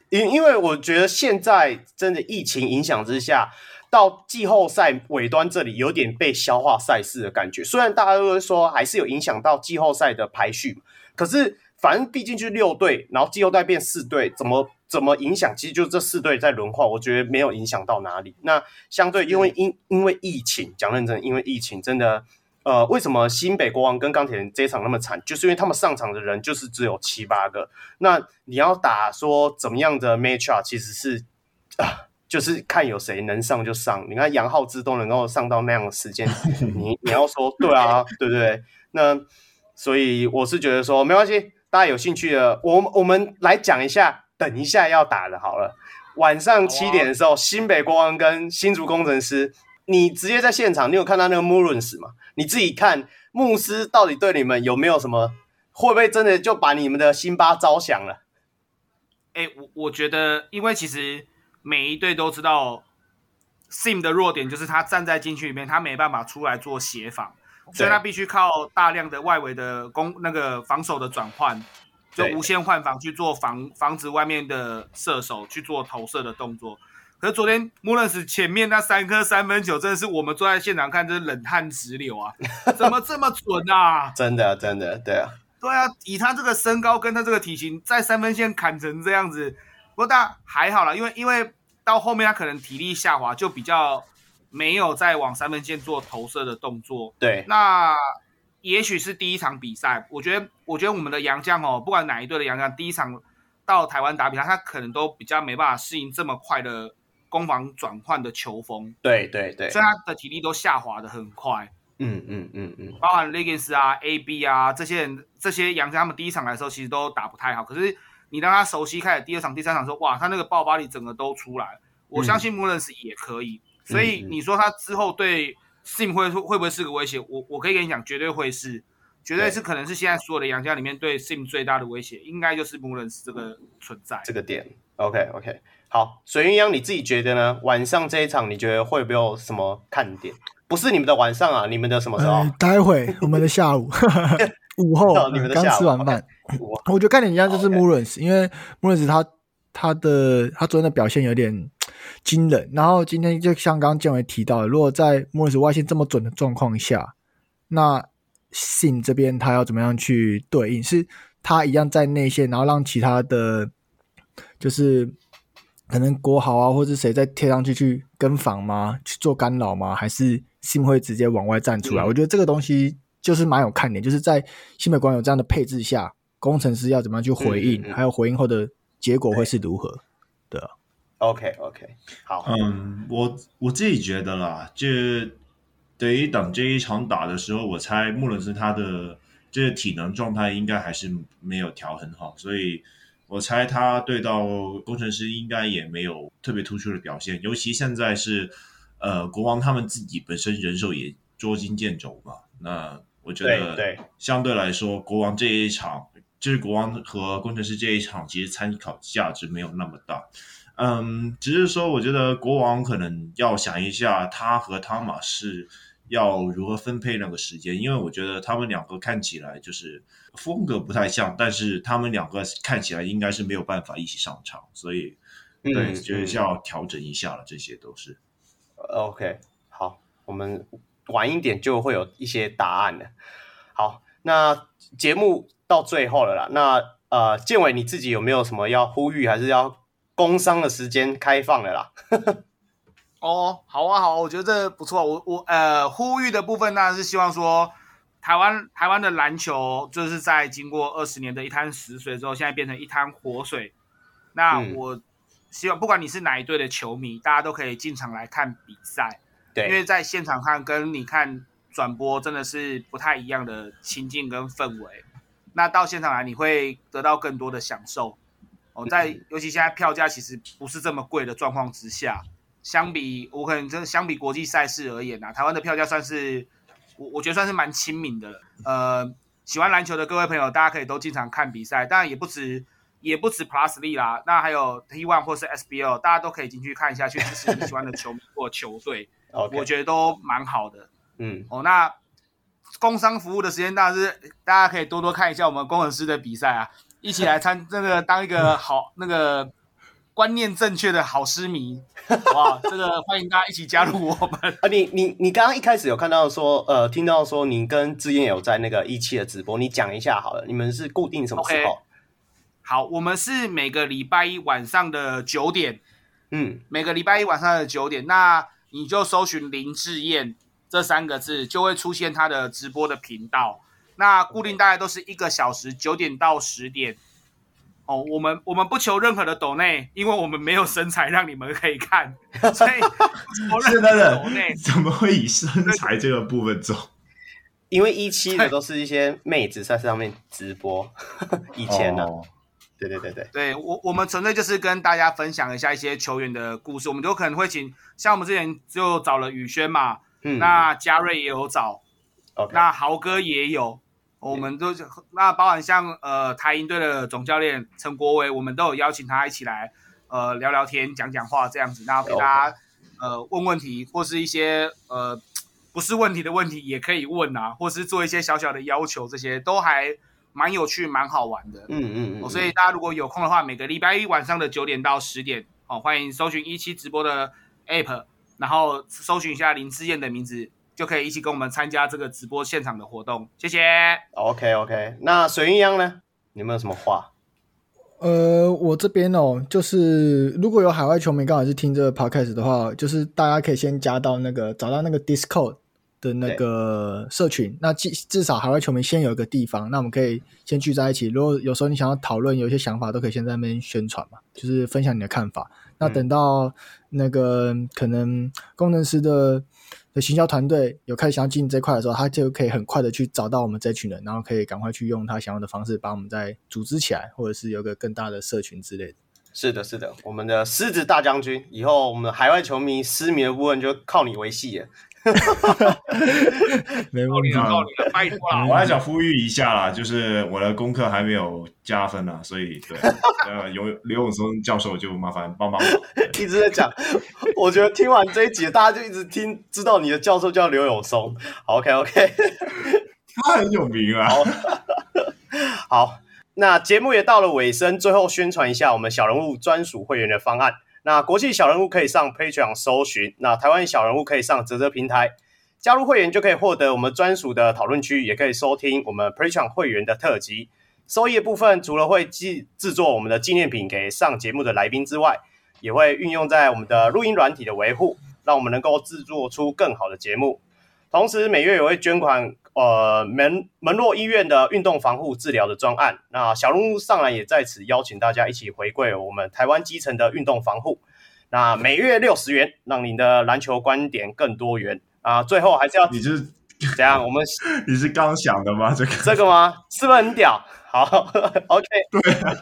因因为我觉得现在真的疫情影响之下，到季后赛尾端这里有点被消化赛事的感觉。虽然大家都会说还是有影响到季后赛的排序，可是。反正毕竟就是六队，然后季后赛变四队，怎么怎么影响？其实就这四队在轮换，我觉得没有影响到哪里。那相对因为因因为疫情，讲认真，因为疫情真的，呃，为什么新北国王跟钢铁人这一场那么惨？就是因为他们上场的人就是只有七八个。那你要打说怎么样的 matchup，其实是啊，就是看有谁能上就上。你看杨浩之都能够上到那样的时间，你你要说对啊，对不对？那所以我是觉得说没关系。大家有兴趣的，我我们来讲一下，等一下要打的，好了。晚上七点的时候，新北国王跟新竹工程师，你直接在现场，你有看到那个穆伦斯吗？你自己看，牧师到底对你们有没有什么？会不会真的就把你们的辛巴招降了？哎、欸，我我觉得，因为其实每一队都知道，Sim 的弱点就是他站在禁区里面，他没办法出来做协防。所以他必须靠大量的外围的攻那个防守的转换，就无限换防去做防防止外面的射手去做投射的动作。可是昨天穆伦斯前面那三颗三分球，真的是我们坐在现场看，真是冷汗直流啊！怎么这么准啊？真的真的对啊，对啊，以他这个身高跟他这个体型，在三分线砍成这样子，不过但还好啦，因为因为到后面他可能体力下滑，就比较。没有再往三分线做投射的动作，对，那也许是第一场比赛。我觉得，我觉得我们的洋将哦，不管哪一队的洋将，第一场到台湾打比赛，他可能都比较没办法适应这么快的攻防转换的球风，对对对，所以他的体力都下滑的很快。嗯嗯嗯嗯，包含 Legends 啊、AB 啊这些人，这些洋将他们第一场来的时候其实都打不太好，可是你让他熟悉开始第二场、第三场的时候，哇，他那个爆发力整个都出来。我相信 Mullins 也可以，嗯、所以你说他之后对 Sim 会会不会是个威胁？我我可以跟你讲，绝对会是，绝对是可能是现在所有的洋家里面对 Sim 最大的威胁，应该就是 Mullins 这个存在这个点。OK OK，好，水鸳鸯你自己觉得呢？晚上这一场你觉得会不会有什么看点？不是你们的晚上啊，你们的什么时候？呃、待会我们的下午 午后，你们的下午刚吃完饭。Okay. 我觉得看点一样就是 Mullins，Okay. 因为 Mullins 他他的他昨天的表现有点 惊人，然后今天就像刚刚建伟提到的，如果在 Mullins 外线这么准的状况下，那 Sim 这边他要怎么样去对应？是他一样在内线，然后让其他的，就是。可能国豪啊，或者谁再贴上去去跟防吗？去做干扰吗？还是信会直接往外站出来？嗯、我觉得这个东西就是蛮有看点，就是在新北国有这样的配置下，工程师要怎么样去回应，嗯嗯、还有回应后的结果会是如何？对啊。OK OK，好。嗯，我我自己觉得啦，就等于等这一场打的时候，我猜穆伦斯他的这个体能状态应该还是没有调很好，所以。我猜他对到工程师应该也没有特别突出的表现，尤其现在是，呃，国王他们自己本身人手也捉襟见肘嘛。那我觉得，相对来说，国王这一场，就是国王和工程师这一场，其实参考价值没有那么大。嗯，只是说，我觉得国王可能要想一下，他和汤马士要如何分配那个时间，因为我觉得他们两个看起来就是。风格不太像，但是他们两个看起来应该是没有办法一起上场，所以对，嗯、就是要调整一下了。嗯、这些都是 OK。好，我们晚一点就会有一些答案了。好，那节目到最后了啦。那呃，建伟你自己有没有什么要呼吁，还是要工商的时间开放了啦？哦，好啊，好啊，我觉得这不错。我我呃，呼吁的部分当然是希望说。台湾台湾的篮球就是在经过二十年的一滩死水之后，现在变成一滩活水。那我希望不管你是哪一队的球迷，大家都可以进场来看比赛。对，因为在现场看跟你看转播真的是不太一样的情境跟氛围。那到现场来，你会得到更多的享受。哦，在尤其现在票价其实不是这么贵的状况之下，相比我可能真的相比国际赛事而言啊，台湾的票价算是。我我觉得算是蛮亲民的了，呃，喜欢篮球的各位朋友，大家可以都经常看比赛，当然也不止，也不止 Plus League 啦，那还有 T1 或是 SBL，大家都可以进去看一下，去支持你喜欢的球迷或球队. 我觉得都蛮好的。嗯，哦，那工商服务的时间当然是大家可以多多看一下我们工程师的比赛啊，一起来参这个当一个好那个。观念正确的好师迷，哇，这个欢迎大家一起加入我们啊！你你你刚刚一开始有看到说，呃，听到说你跟志燕有在那个一期的直播，你讲一下好了，你们是固定什么时候？Okay. 好，我们是每个礼拜一晚上的九点，嗯，每个礼拜一晚上的九点，那你就搜寻林志彦这三个字，就会出现他的直播的频道。那固定大概都是一个小时，九点到十点。哦，我们我们不求任何的抖内，因为我们没有身材让你们可以看，所以现在的抖内。怎么会以身材这个部分走？因为一期的都是一些妹子在上面直播，以前呢、啊，哦、对对对对，对我我们纯粹就是跟大家分享一下一些球员的故事，我们都可能会请，像我们之前就找了宇轩嘛，嗯，那嘉瑞也有找，Okay. 那豪哥也有。我们都那包含像呃台银队的总教练陈国维，我们都有邀请他一起来呃聊聊天、讲讲话这样子，然后给大家呃问问题或是一些呃不是问题的问题也可以问啊，或是做一些小小的要求，这些都还蛮有趣、蛮好玩的。嗯嗯嗯。所以大家如果有空的话，每个礼拜一晚上的九点到十点哦，欢迎搜寻一期直播的 App，然后搜寻一下林志燕的名字。就可以一起跟我们参加这个直播现场的活动，谢谢。OK OK，那水鸳鸯呢？你有没有什么话？呃，我这边哦，就是如果有海外球迷刚好是听这个 Podcast 的话，就是大家可以先加到那个找到那个 Discord 的那个社群，那至至少海外球迷先有一个地方，那我们可以先聚在一起。如果有时候你想要讨论，有一些想法，都可以先在那边宣传嘛，就是分享你的看法。那等到那个可能工程师的的行销团队有开始想要进这块的时候，他就可以很快的去找到我们这群人，然后可以赶快去用他想要的方式把我们再组织起来，或者是有个更大的社群之类的。是的，是的，我们的狮子大将军，以后我们海外球迷失迷的部分就靠你维系了。没问题，拜托了。我还想呼吁一下啦，就是我的功课还没有加分啊，所以对，呃，刘刘永松教授就麻烦帮帮我。一直在讲，我觉得听完这一集，大家就一直听，知道你的教授叫刘永松。OK，OK，他很有名啊。好。那节目也到了尾声，最后宣传一下我们小人物专属会员的方案。那国际小人物可以上 Patreon 搜寻，那台湾小人物可以上啧啧平台加入会员，就可以获得我们专属的讨论区，也可以收听我们 Patreon 会员的特辑。收益的部分除了会制制作我们的纪念品给上节目的来宾之外，也会运用在我们的录音软体的维护，让我们能够制作出更好的节目。同时每月也会捐款。呃，门门洛医院的运动防护治疗的专案，那小人物上来也在此邀请大家一起回馈我们台湾基层的运动防护。那每月六十元，让您的篮球观点更多元啊！最后还是要，你是怎样？我们 你是刚想的吗？这个 这个吗？是不是很屌？好，OK。对啊，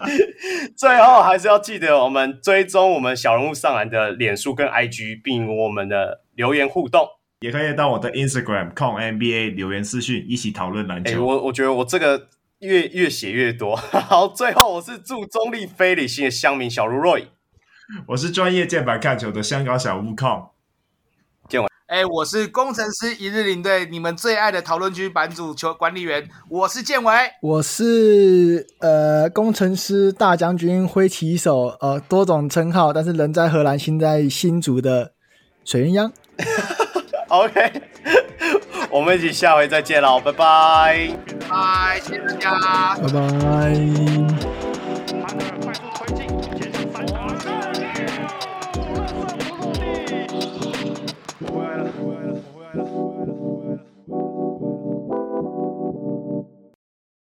最后还是要记得我们追踪我们小人物上篮的脸书跟 IG，并我们的留言互动。也可以到我的 Instagram com NBA 留言私讯，一起讨论篮球。欸、我我觉得我这个越越写越多。好，最后我是祝中立非理性的乡民小卢 Roy，我是专业键盘看球的香港小悟空。建伟，哎、欸，我是工程师一日领队，你们最爱的讨论区版主球管理员，我是建伟，我是呃工程师大将军挥旗手，呃多种称号，但是人在荷兰，心在新竹的水鸳鸯。OK，我们一起下回再见喽，拜拜，拜，谢谢大家，拜拜。